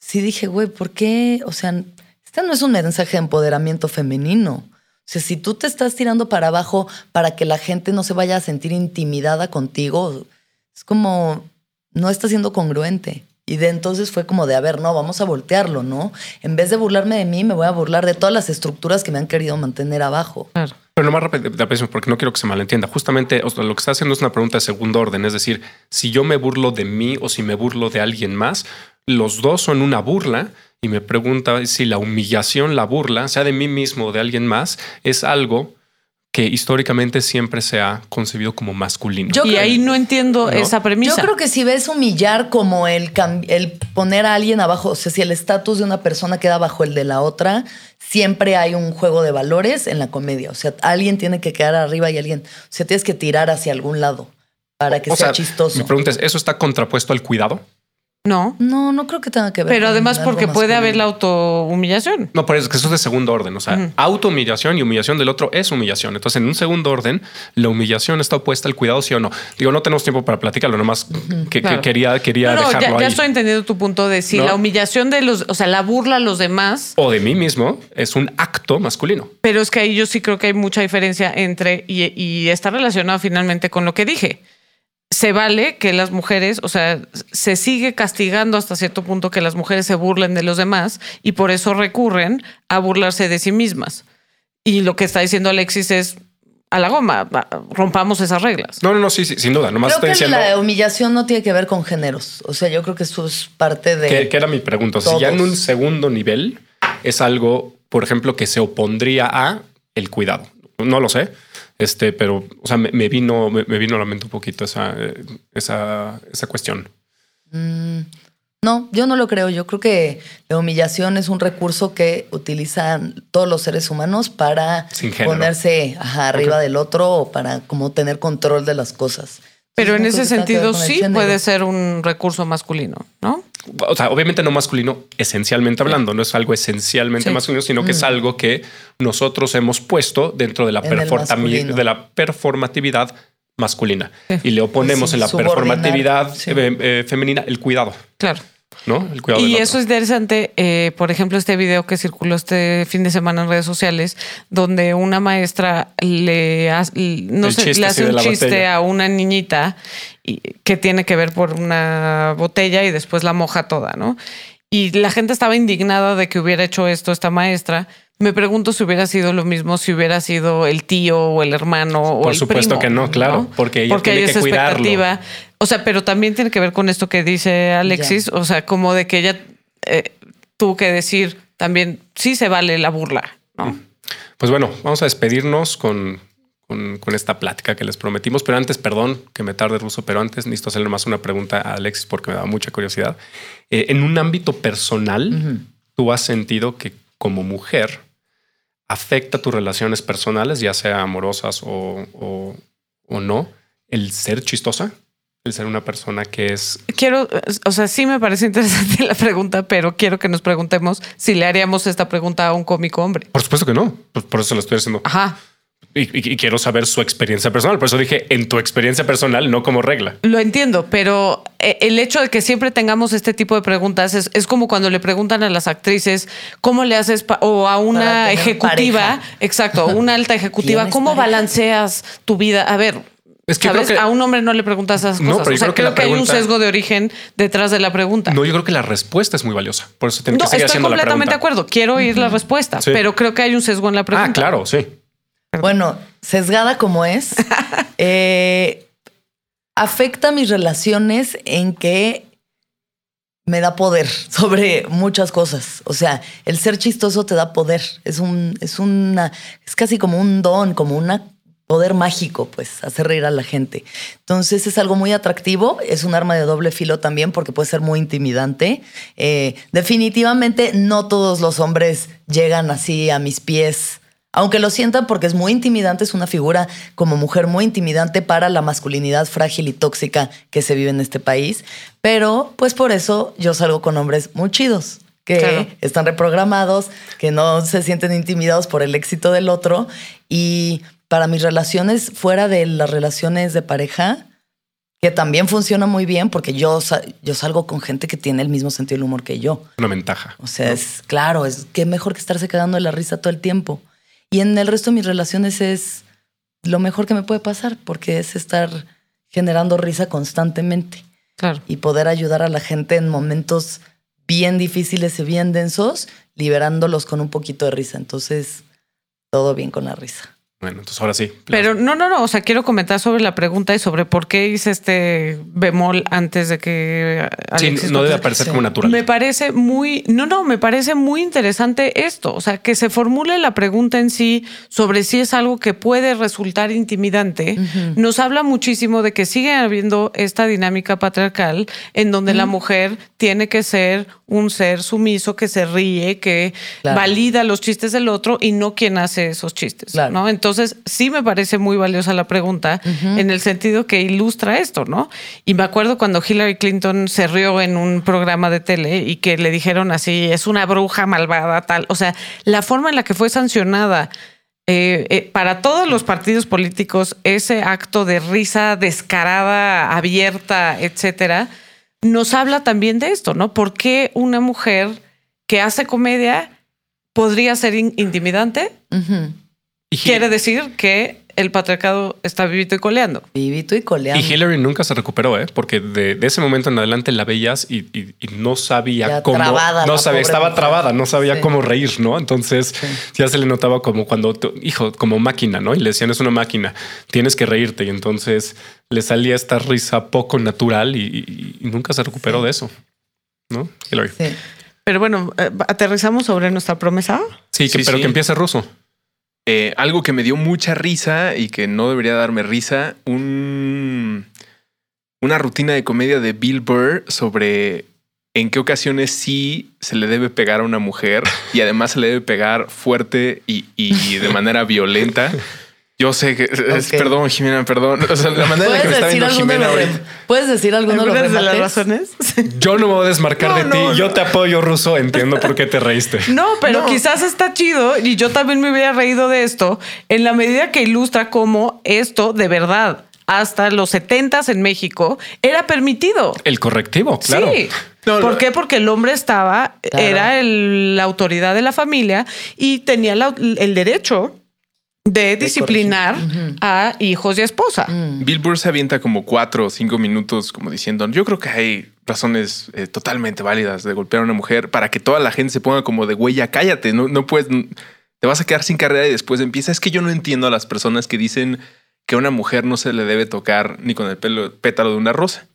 sí dije, güey, ¿por qué? O sea, este no es un mensaje de empoderamiento femenino. O sea, si tú te estás tirando para abajo para que la gente no se vaya a sentir intimidada contigo, es como, no está siendo congruente. Y de entonces fue como de, a ver, no, vamos a voltearlo, ¿no? En vez de burlarme de mí, me voy a burlar de todas las estructuras que me han querido mantener abajo.
Claro.
Pero no más rápido, porque no quiero que se malentienda. Justamente o sea, lo que está haciendo es una pregunta de segundo orden. Es decir, si yo me burlo de mí o si me burlo de alguien más, los dos son una burla. Y me pregunta si la humillación, la burla, sea de mí mismo o de alguien más, es algo que históricamente siempre se ha concebido como masculino.
Yo y creo, ahí no entiendo ¿no? esa premisa.
Yo creo que si ves humillar como el, el poner a alguien abajo, o sea, si el estatus de una persona queda bajo el de la otra, siempre hay un juego de valores en la comedia. O sea, alguien tiene que quedar arriba y alguien, o sea, tienes que tirar hacia algún lado para que
o
sea,
sea
chistoso.
Mi pregunta es, ¿eso está contrapuesto al cuidado?
No.
No, no creo que tenga que ver.
Pero además porque puede
masculino.
haber la autohumillación.
No, pero es que eso es de segundo orden. O sea,
Ujú.
autohumillación y humillación del otro es humillación. Entonces, en un segundo orden, la humillación está opuesta al cuidado, sí o no. Digo, no tenemos tiempo para platicarlo, nomás que,
Claro.
que quería, quería
No, no,
dejarlo
ya, ya
ahí.
estoy entendiendo tu punto de si
¿No?
la humillación de los, o sea, la burla a los demás,
O de mí mismo es un acto masculino.
pero es que ahí yo sí creo que hay mucha diferencia entre, y, y está relacionado finalmente con lo que dije. Se vale que las mujeres, o sea, se sigue castigando hasta cierto punto que las mujeres se burlen de los demás y por eso recurren a burlarse de sí mismas. Y lo que está diciendo Alexis es a la goma, rompamos esas reglas.
No, no, no, sí, sí, sin duda. Nomás
Creo
estoy
que
diciendo
la humillación no tiene que ver con géneros. O sea, yo creo que eso es parte de.
que, que era mi pregunta. O sea, si ya en un segundo nivel es algo, por ejemplo, que se opondría a el cuidado. No lo sé. Este, pero, o sea, me, me vino, me, me vino a la mente un poquito esa, esa, esa cuestión.
No, yo no lo creo. Yo creo que la humillación es un recurso que utilizan todos los seres humanos para ponerse ajá, arriba del otro o para como tener control de las cosas.
Pero en ese sentido sí puede ser un recurso masculino, ¿no?
O sea, obviamente no masculino, esencialmente hablando, no es algo esencialmente
Sí.
masculino, sino que es algo que nosotros hemos puesto dentro de la, de la performatividad masculina. Y le oponemos
Sí,
en la performatividad eh, eh, femenina el cuidado,
Claro.
¿no? El cuidado
Y eso es interesante, eh, por ejemplo, este video que circuló este fin de semana en redes sociales, donde una maestra le, ha- no sé, le hace un chiste
botella.
a una niñita y- que tiene que ver por una botella y después la moja toda, ¿no? Y la gente estaba indignada de que hubiera hecho esto esta maestra. Me pregunto si hubiera sido lo mismo si hubiera sido el tío o el hermano o
Por
el
supuesto
primo,
que no, claro, porque ella
porque
tiene
hay
que
esa
cuidarlo.
expectativa. O sea, pero también tiene que ver con esto que dice Alexis, o sea, como de que ella eh, tuvo que decir también, sí se vale la burla, ¿no?
Pues bueno, vamos a despedirnos con, con, con esta plática que les prometimos. Pero antes, perdón que me tarde ruso, pero antes necesito hacerle más una pregunta a Alexis porque me da mucha curiosidad. Eh, en un ámbito personal, ¿tú has sentido que como mujer afecta tus relaciones personales, ya sea amorosas o, o, o no, el ser chistosa? El ser una persona que es
Quiero, o sea, sí me parece interesante la pregunta, pero quiero que nos preguntemos si le haríamos esta pregunta a un cómico hombre.
Por supuesto que no. Por, por eso lo estoy haciendo.
Ajá.
Y, y- y quiero saber su experiencia personal. Por eso dije en tu experiencia personal, no como regla.
Lo entiendo, pero eh, el hecho de que siempre tengamos este tipo de preguntas es, es como cuando le preguntan a las actrices cómo le haces o a una ejecutiva,
pareja.
exacto, una alta ejecutiva,
¿Tienes
cómo
pareja?
balanceas tu vida. A ver,
Es que
¿sabes?
creo que-
a un hombre no le preguntas esas
No,
cosas.
pero yo
o sea,
creo que
creo
la
que hay un
pregunta-
sesgo de origen detrás de la pregunta.
No, yo creo que la respuesta es muy valiosa. Por eso tengo
No,
que seguir
estoy
haciendo la
completamente de
pregunta.
acuerdo. Quiero oír la respuesta,
Sí.
pero creo que hay un sesgo en la pregunta.
Ah, claro, sí.
Bueno, sesgada como es, [laughs] eh, afecta mis relaciones en que me da poder sobre muchas cosas. O sea, el ser chistoso te da poder. Es un, es una, es casi como un don, como una poder mágico, pues, hacer reír a la gente. Entonces es algo muy atractivo, es un arma de doble filo también porque puede ser muy intimidante. Eh, definitivamente no todos los hombres llegan así a mis pies. Aunque lo sientan porque es muy intimidante, es una figura como mujer muy intimidante para la masculinidad frágil y tóxica que se vive en este país. Pero pues por eso yo salgo con hombres muy chidos que están reprogramados, que no se sienten intimidados por el éxito del otro. Y para mis relaciones fuera de las relaciones de pareja, que también funciona muy bien porque yo, yo salgo con gente que tiene el mismo sentido del humor que yo.
Una ventaja.
O sea, es claro, es que mejor que estarse cagando de la risa todo el tiempo. Y en el resto de mis relaciones es lo mejor que me puede pasar porque es estar generando risa constantemente.
Claro.
Y poder ayudar a la gente en momentos bien difíciles y bien densos, liberándolos con un poquito de risa. Entonces, todo bien con la risa.
Bueno, entonces ahora sí.
Pero no, no, no. O sea, quiero comentar sobre la pregunta y sobre por qué hice este bemol antes de que.
sí, no debe aparecer como natural.
Me parece muy. No, no, me parece muy interesante esto. O sea, que se formule la pregunta en sí sobre si es algo que puede resultar intimidante. Nos habla muchísimo de que sigue habiendo esta dinámica patriarcal en donde la mujer tiene que ser un ser sumiso que se ríe, que valida los chistes del otro y no quien hace esos chistes. ¿no? Entonces, sí me parece muy valiosa la pregunta en el sentido que ilustra esto, ¿no? Y me acuerdo cuando Hillary Clinton se rió en un programa de tele y que le dijeron así, es una bruja malvada, tal. O sea, la forma en la que fue sancionada. Eh, eh, para todos los partidos políticos, ese acto de risa descarada, abierta, etcétera, nos habla también de esto, ¿no? ¿Por qué una mujer que hace comedia podría ser intimidante? Quiere decir que el patriarcado está vivito y coleando.
Vivito y coleando.
Y Hillary nunca se recuperó, ¿eh? porque de, ese momento en adelante la veías y, no sabía cómo. no sabía, estaba trabada, no sabía cómo reír, ¿no? Entonces ya se le notaba como cuando, hijo, como máquina, ¿no? Y le decían, es una máquina, tienes que reírte. Y entonces le salía esta risa poco natural y, nunca se recuperó de eso, ¿no? Hillary.
Pero bueno, eh, aterrizamos sobre nuestra promesa.
Sí, pero que empiece ruso.
Eh, algo que me dio mucha risa y que no debería darme risa, un, una rutina de comedia de Bill Burr sobre en qué ocasiones sí se le debe pegar a una mujer y además se le debe pegar fuerte y, y de manera violenta. [laughs] Yo sé que es, perdón, Jimena, perdón. O sea, la manera en la que me está viendo Jimena
¿Puedes decir alguno de, de las razones?
Yo no me voy a desmarcar de ti. yo te apoyo, Ruso. Entiendo por qué te reíste. [laughs]
No, pero quizás está chido y yo también me hubiera reído de esto en la medida que ilustra cómo esto de verdad hasta los setentas en México era permitido.
El correctivo, claro.
Sí. ¿Por qué? Porque el hombre estaba, era la autoridad de la familia y tenía el derecho de disciplinar a hijos y esposa.
Mm. Bill Burr se avienta como cuatro o cinco minutos como diciendo, yo creo que hay razones eh, totalmente válidas de golpear a una mujer para que toda la gente se ponga como de huella, cállate, no, no puedes, te vas a quedar sin carrera y después empieza. Es que yo no entiendo a las personas que dicen que a una mujer no se le debe tocar ni con el pelo, pétalo de una rosa.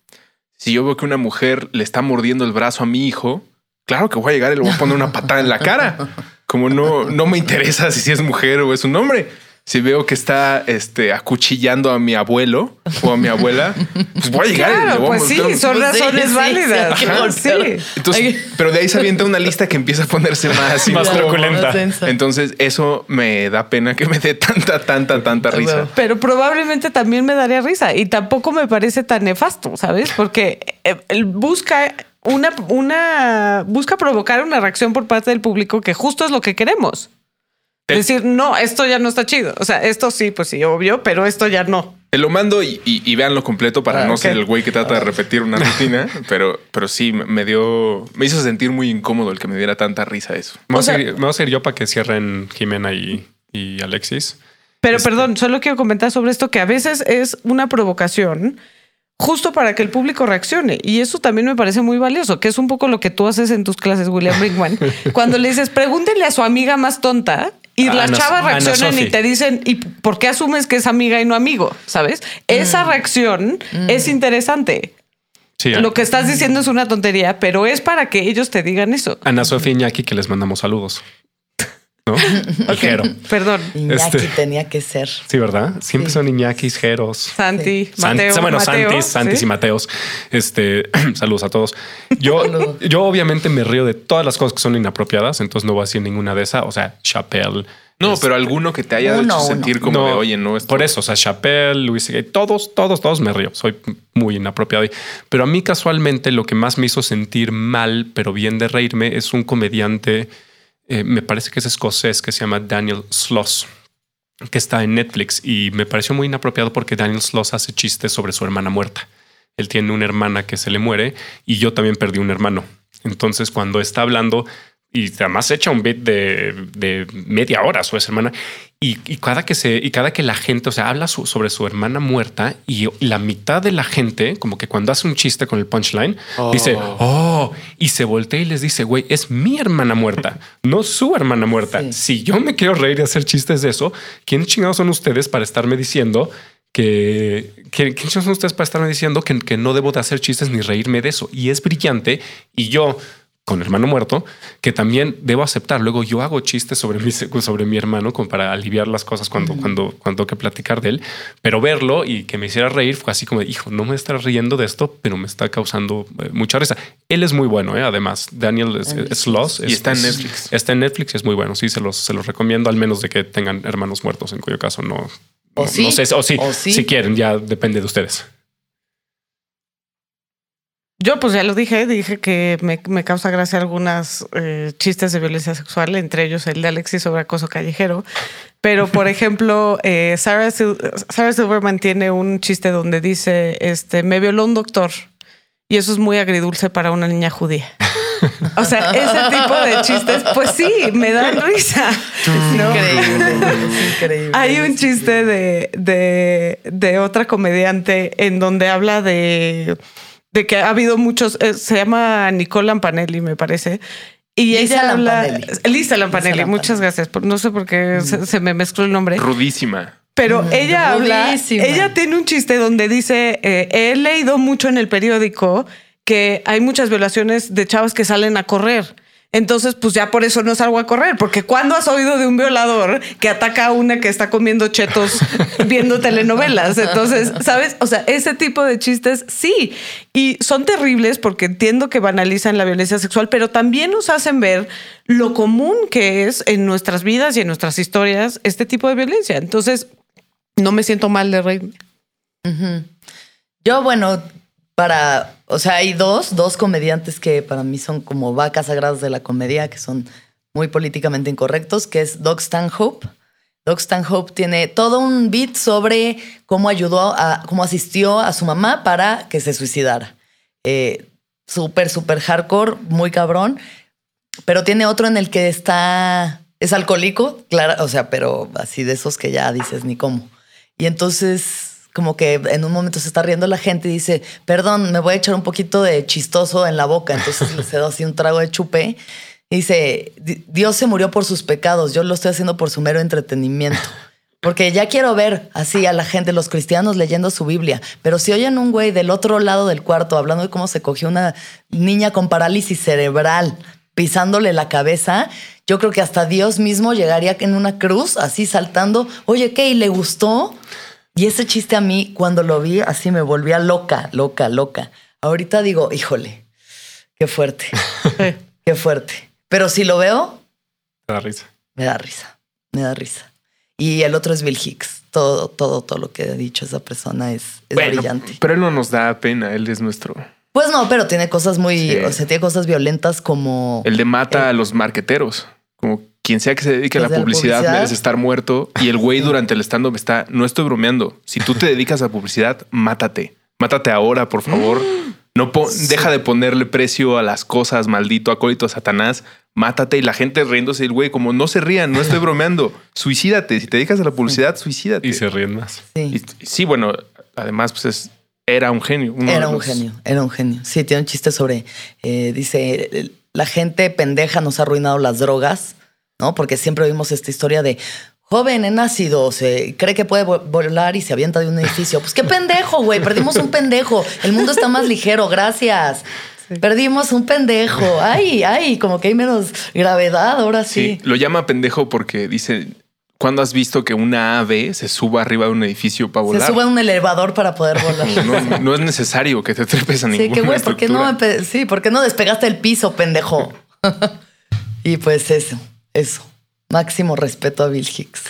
Si yo veo que una mujer le está mordiendo el brazo a mi hijo, claro que voy a llegar y le voy a poner una patada en la cara. [laughs] Como no, no me interesa si es mujer o es un hombre. Si veo que está este, acuchillando a mi abuelo o a mi abuela, pues voy a llegar.
Claro, pues sí, son razones válidas. Sí,
Entonces, pero de ahí se avienta una lista que empieza a ponerse más, [laughs]
más truculenta.
Entonces, eso me da pena que me dé tanta, tanta, tanta risa.
Pero probablemente también me daría risa y tampoco me parece tan nefasto, ¿sabes? Porque eh, él busca una, una, busca provocar una reacción por parte del público que justo es lo que queremos. Decir, no, esto ya no está chido. O sea, esto sí, pues sí, obvio, pero esto ya no.
Te lo mando y, y, veanlo completo para ah, no ser el güey que trata de repetir una rutina, [laughs] pero, pero sí me dio, me hizo sentir muy incómodo el que me diera tanta risa eso.
Me voy, a, ser, yo para que cierren Jimena y, y Alexis.
Pero este perdón, solo quiero comentar sobre esto que a veces es una provocación justo para que el público reaccione. Y eso también me parece muy valioso, que es un poco lo que tú haces en tus clases, William Brinkman. [laughs] Cuando le dices, pregúntele a su amiga más tonta y las chavas reaccionan y te dicen, ¿y por qué asumes que es amiga y no amigo? ¿Sabes? Esa mm. reacción mm. es interesante. Lo que estás diciendo es una tontería, pero es para que ellos te digan eso.
Ana Sofía Iñaki, que les mandamos saludos. ¿No? [laughs] Ligero.
Perdón.
Iñaki
Este-
tenía que ser.
Sí, ¿verdad? Siempre
Sí.
son Iñakis, Jeros.
Santi,
San-
Mateo.
bueno,
Mateo,
Santis, Santis
¿sí?
y Mateos. Este, [clears throat] saludos a todos. Yo,
Saludos.
yo obviamente me río de todas las cosas que son inapropiadas, entonces no voy a decir ninguna de esas. O sea, Chappelle.
No, pero alguno que te haya
Uno,
hecho
uno.
sentir como
no,
de, oye, no, esto-
Por eso, o sea, Chappelle, Luis todos, todos, todos me río. Soy muy inapropiado. Pero a mí casualmente lo que más me hizo sentir mal, pero bien de reírme, es un comediante, eh, me parece que es escocés, que se llama Daniel Sloss que está en Netflix y me pareció muy inapropiado porque Daniel Sloss hace chistes sobre su hermana muerta. Él tiene una hermana que se le muere y yo también perdí un hermano. Entonces, cuando está hablando y además echa un beat de, de media hora su hermana y, y cada que se y cada que la gente, o sea, habla su- sobre su hermana muerta y la mitad de la gente, como que cuando hace un chiste con el punchline, dice, oh, y se voltea y les dice, güey, es mi hermana muerta, [laughs] no su hermana muerta.
Sí.
Si yo me quiero reír y hacer chistes de eso, ¿quién chingados son ustedes para estarme diciendo que, que ¿quién son ustedes para estarme diciendo que, que no debo de hacer chistes ni reírme de eso? Y es brillante. Y yo, con hermano muerto, que también debo aceptar. Luego yo hago chistes sobre mi, sobre mi hermano como para aliviar las cosas cuando, cuando, cuando tengo que platicar de él. Pero verlo y que me hiciera reír fue así como, hijo, no me está riendo de esto, pero me está causando eh, mucha risa. Él es muy bueno, ¿eh? además. Daniel es-.
Y
es-
está en Netflix.
Está en Netflix y es muy bueno. Sí, se los, se los recomiendo, al menos de que tengan hermanos muertos, en cuyo caso no.
O
no,
sí,
no sé, o sí,
o sí.
si quieren, ya depende de ustedes.
Yo pues ya lo dije, dije que me, me causa gracia algunas eh, chistes de violencia sexual, entre ellos el de Alexis sobre acoso callejero. Pero, por [laughs] ejemplo, eh, Sarah, Sil- Sarah Silverman tiene un chiste donde dice, este, me violó un doctor. Y eso es muy agridulce para una niña judía. O sea, ese tipo de chistes, pues sí, me dan risa. ¿no?
Increíble. es [laughs] increíble.
Hay un chiste de, de, de otra comediante en donde habla de, de que ha habido muchos, eh, se llama Nicole Lampanelli, me parece. Y
Lisa
ella habla.
Lampanelli.
Lisa Lampanelli,
Lisa
muchas gracias. por- No sé por qué se, se me mezcló el nombre.
Rudísima.
Pero ella habla,
rudísima.
ella tiene un chiste donde dice, eh, he leído mucho en el periódico que hay muchas violaciones de chavas que salen a correr. Entonces, pues ya por eso no salgo a correr, porque cuando has oído de un violador que ataca a una que está comiendo chetos [laughs] viendo telenovelas? Entonces, ¿sabes? O sea, ese tipo de chistes sí. Y son terribles porque entiendo que banalizan la violencia sexual, pero también nos hacen ver lo común que es en nuestras vidas y en nuestras historias este tipo de violencia. Entonces, no me siento mal de reírme.
Yo, bueno, para, o sea, hay dos, dos comediantes que para mí son como vacas sagradas de la comedia, que son muy políticamente incorrectos, que es Doug Stanhope. Doug Stanhope tiene todo un beat sobre cómo ayudó a, cómo asistió a su mamá para que se suicidara. Eh, súper, súper hardcore, muy cabrón. Pero tiene otro en el que está, es alcohólico, claro, o sea, pero así de esos que ya dices ni cómo. Y entonces, como que en un momento se está riendo la gente y dice, perdón, me voy a echar un poquito de chistoso en la boca. Entonces le cedo así un trago de chupe. Y dice, "Di- Dios se murió por sus pecados, yo lo estoy haciendo por su mero entretenimiento. Porque ya quiero ver así a la gente, los cristianos leyendo su Biblia. Pero si oyen un güey del otro lado del cuarto hablando de cómo se cogió una niña con parálisis cerebral, pisándole la cabeza, yo creo que hasta Dios mismo llegaría en una cruz, así saltando. Oye, ¿qué? ¿Y le gustó? Y ese chiste a mí, cuando lo vi, así me volvía loca, loca, loca. Ahorita digo, híjole, qué fuerte, [laughs] qué fuerte. Pero si lo veo,
Te da risa.
me da risa, me da risa. Y el otro es Bill Hicks. Todo, todo, todo lo que ha dicho esa persona es, es
Bueno,
brillante.
pero él no nos da pena, él es nuestro.
Pues no, pero tiene cosas muy,
Sí.
o sea, tiene cosas violentas como...
El de mata a los marqueteros. Como quien sea que se dedique a la
de la
publicidad,
publicidad.
merece estar muerto. Y el güey durante el stand-up está, no estoy bromeando. Si tú te dedicas a publicidad, mátate. Mátate ahora, por favor. No po- deja de ponerle precio a las cosas, maldito acólito Satanás. Mátate y la gente riéndose el güey, como no se rían, no estoy bromeando. Suicídate. Si te dedicas a la publicidad, suicídate.
Y se ríen más.
Sí.
Y- sí, bueno, además, pues es- era un genio.
Era un
los-
genio, era un genio. Sí, tiene un chiste sobre, eh, dice, la gente pendeja nos ha arruinado las drogas, ¿no? Porque siempre oímos esta historia de joven en ácido, se cree que puede vo- volar y se avienta de un edificio. Pues qué pendejo, güey, perdimos un pendejo. El mundo está más ligero, gracias. Perdimos un pendejo. Ay, ay, como que hay menos gravedad ahora sí.
Sí, lo llama pendejo porque dice, ¿cuándo has visto que una ave se suba arriba de un edificio para
Se
volar?
sube a un elevador para poder [laughs] volar.
No, no es necesario que te trepes a
Sí,
ninguna
que güey, ¿por qué no, sí, ¿por qué no despegaste el piso, pendejo? [laughs] y pues eso, eso. Máximo respeto a Bill Hicks.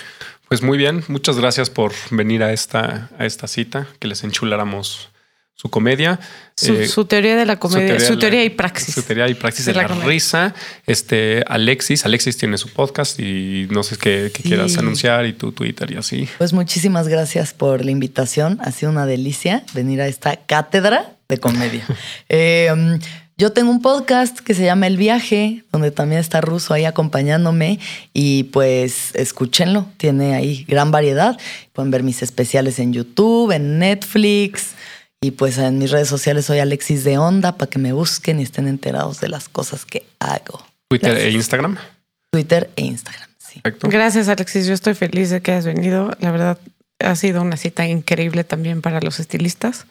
Pues muy bien, muchas gracias por venir a esta, a esta cita, que les enchuláramos su comedia.
Su,
Eh,
su teoría de la comedia, su teoría,
la-
y praxis.
Su teoría y praxis
De
de
la
risa. Este Alexis, Alexis tiene su podcast y no sé qué, qué
Sí.
quieras anunciar y tu Twitter y así.
Pues muchísimas gracias por la invitación. Ha sido una delicia venir a esta cátedra de comedia. [laughs] Eh, yo tengo un podcast que se llama El Viaje, donde también está Ruso ahí acompañándome y pues escúchenlo. Tiene ahí gran variedad. Pueden ver mis especiales en YouTube, en Netflix. Y pues en mis redes sociales soy Alexis de Onda para que me busquen y estén enterados de las cosas que hago.
Twitter
Gracias.
e Instagram.
Twitter e Instagram. Sí.
Perfecto.
Gracias, Alexis. Yo estoy feliz de que hayas venido. La verdad, ha sido una cita increíble también para los estilistas.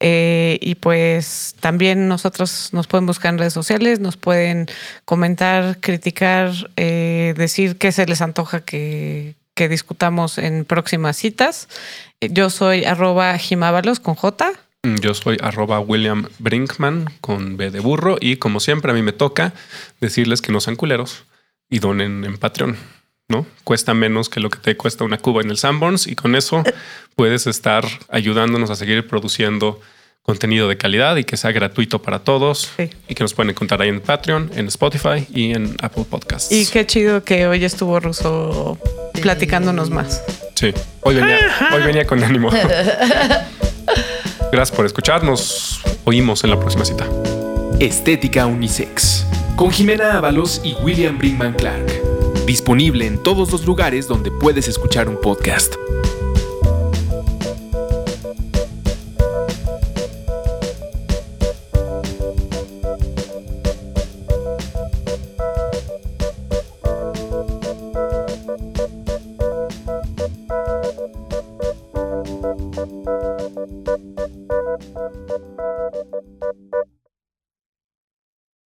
Eh, y pues también nosotros nos pueden buscar en redes sociales, nos pueden comentar, criticar, eh, decir qué se les antoja que, que discutamos en próximas citas. Eh, Yo soy arroba jimábalos con J.
Yo soy arroba William Brinkman con B de burro y como siempre a mí me toca decirles que no sean culeros y donen en Patreon. ¿No? Cuesta menos que lo que te cuesta una cuba en el Sanborns y con eso [laughs] puedes estar ayudándonos a seguir produciendo contenido de calidad y que sea gratuito para todos
Sí.
y que nos pueden encontrar ahí en Patreon, en Spotify y en Apple Podcasts.
Y qué chido que hoy estuvo Ruso platicándonos más.
Sí, hoy venía, [laughs] hoy venía con ánimo. [laughs] Gracias por escucharnos. Oímos en la próxima cita.
Estética Unisex. Con Jimena Ábalos y William Brinkman Clark. Disponible en todos los lugares donde puedes escuchar un podcast.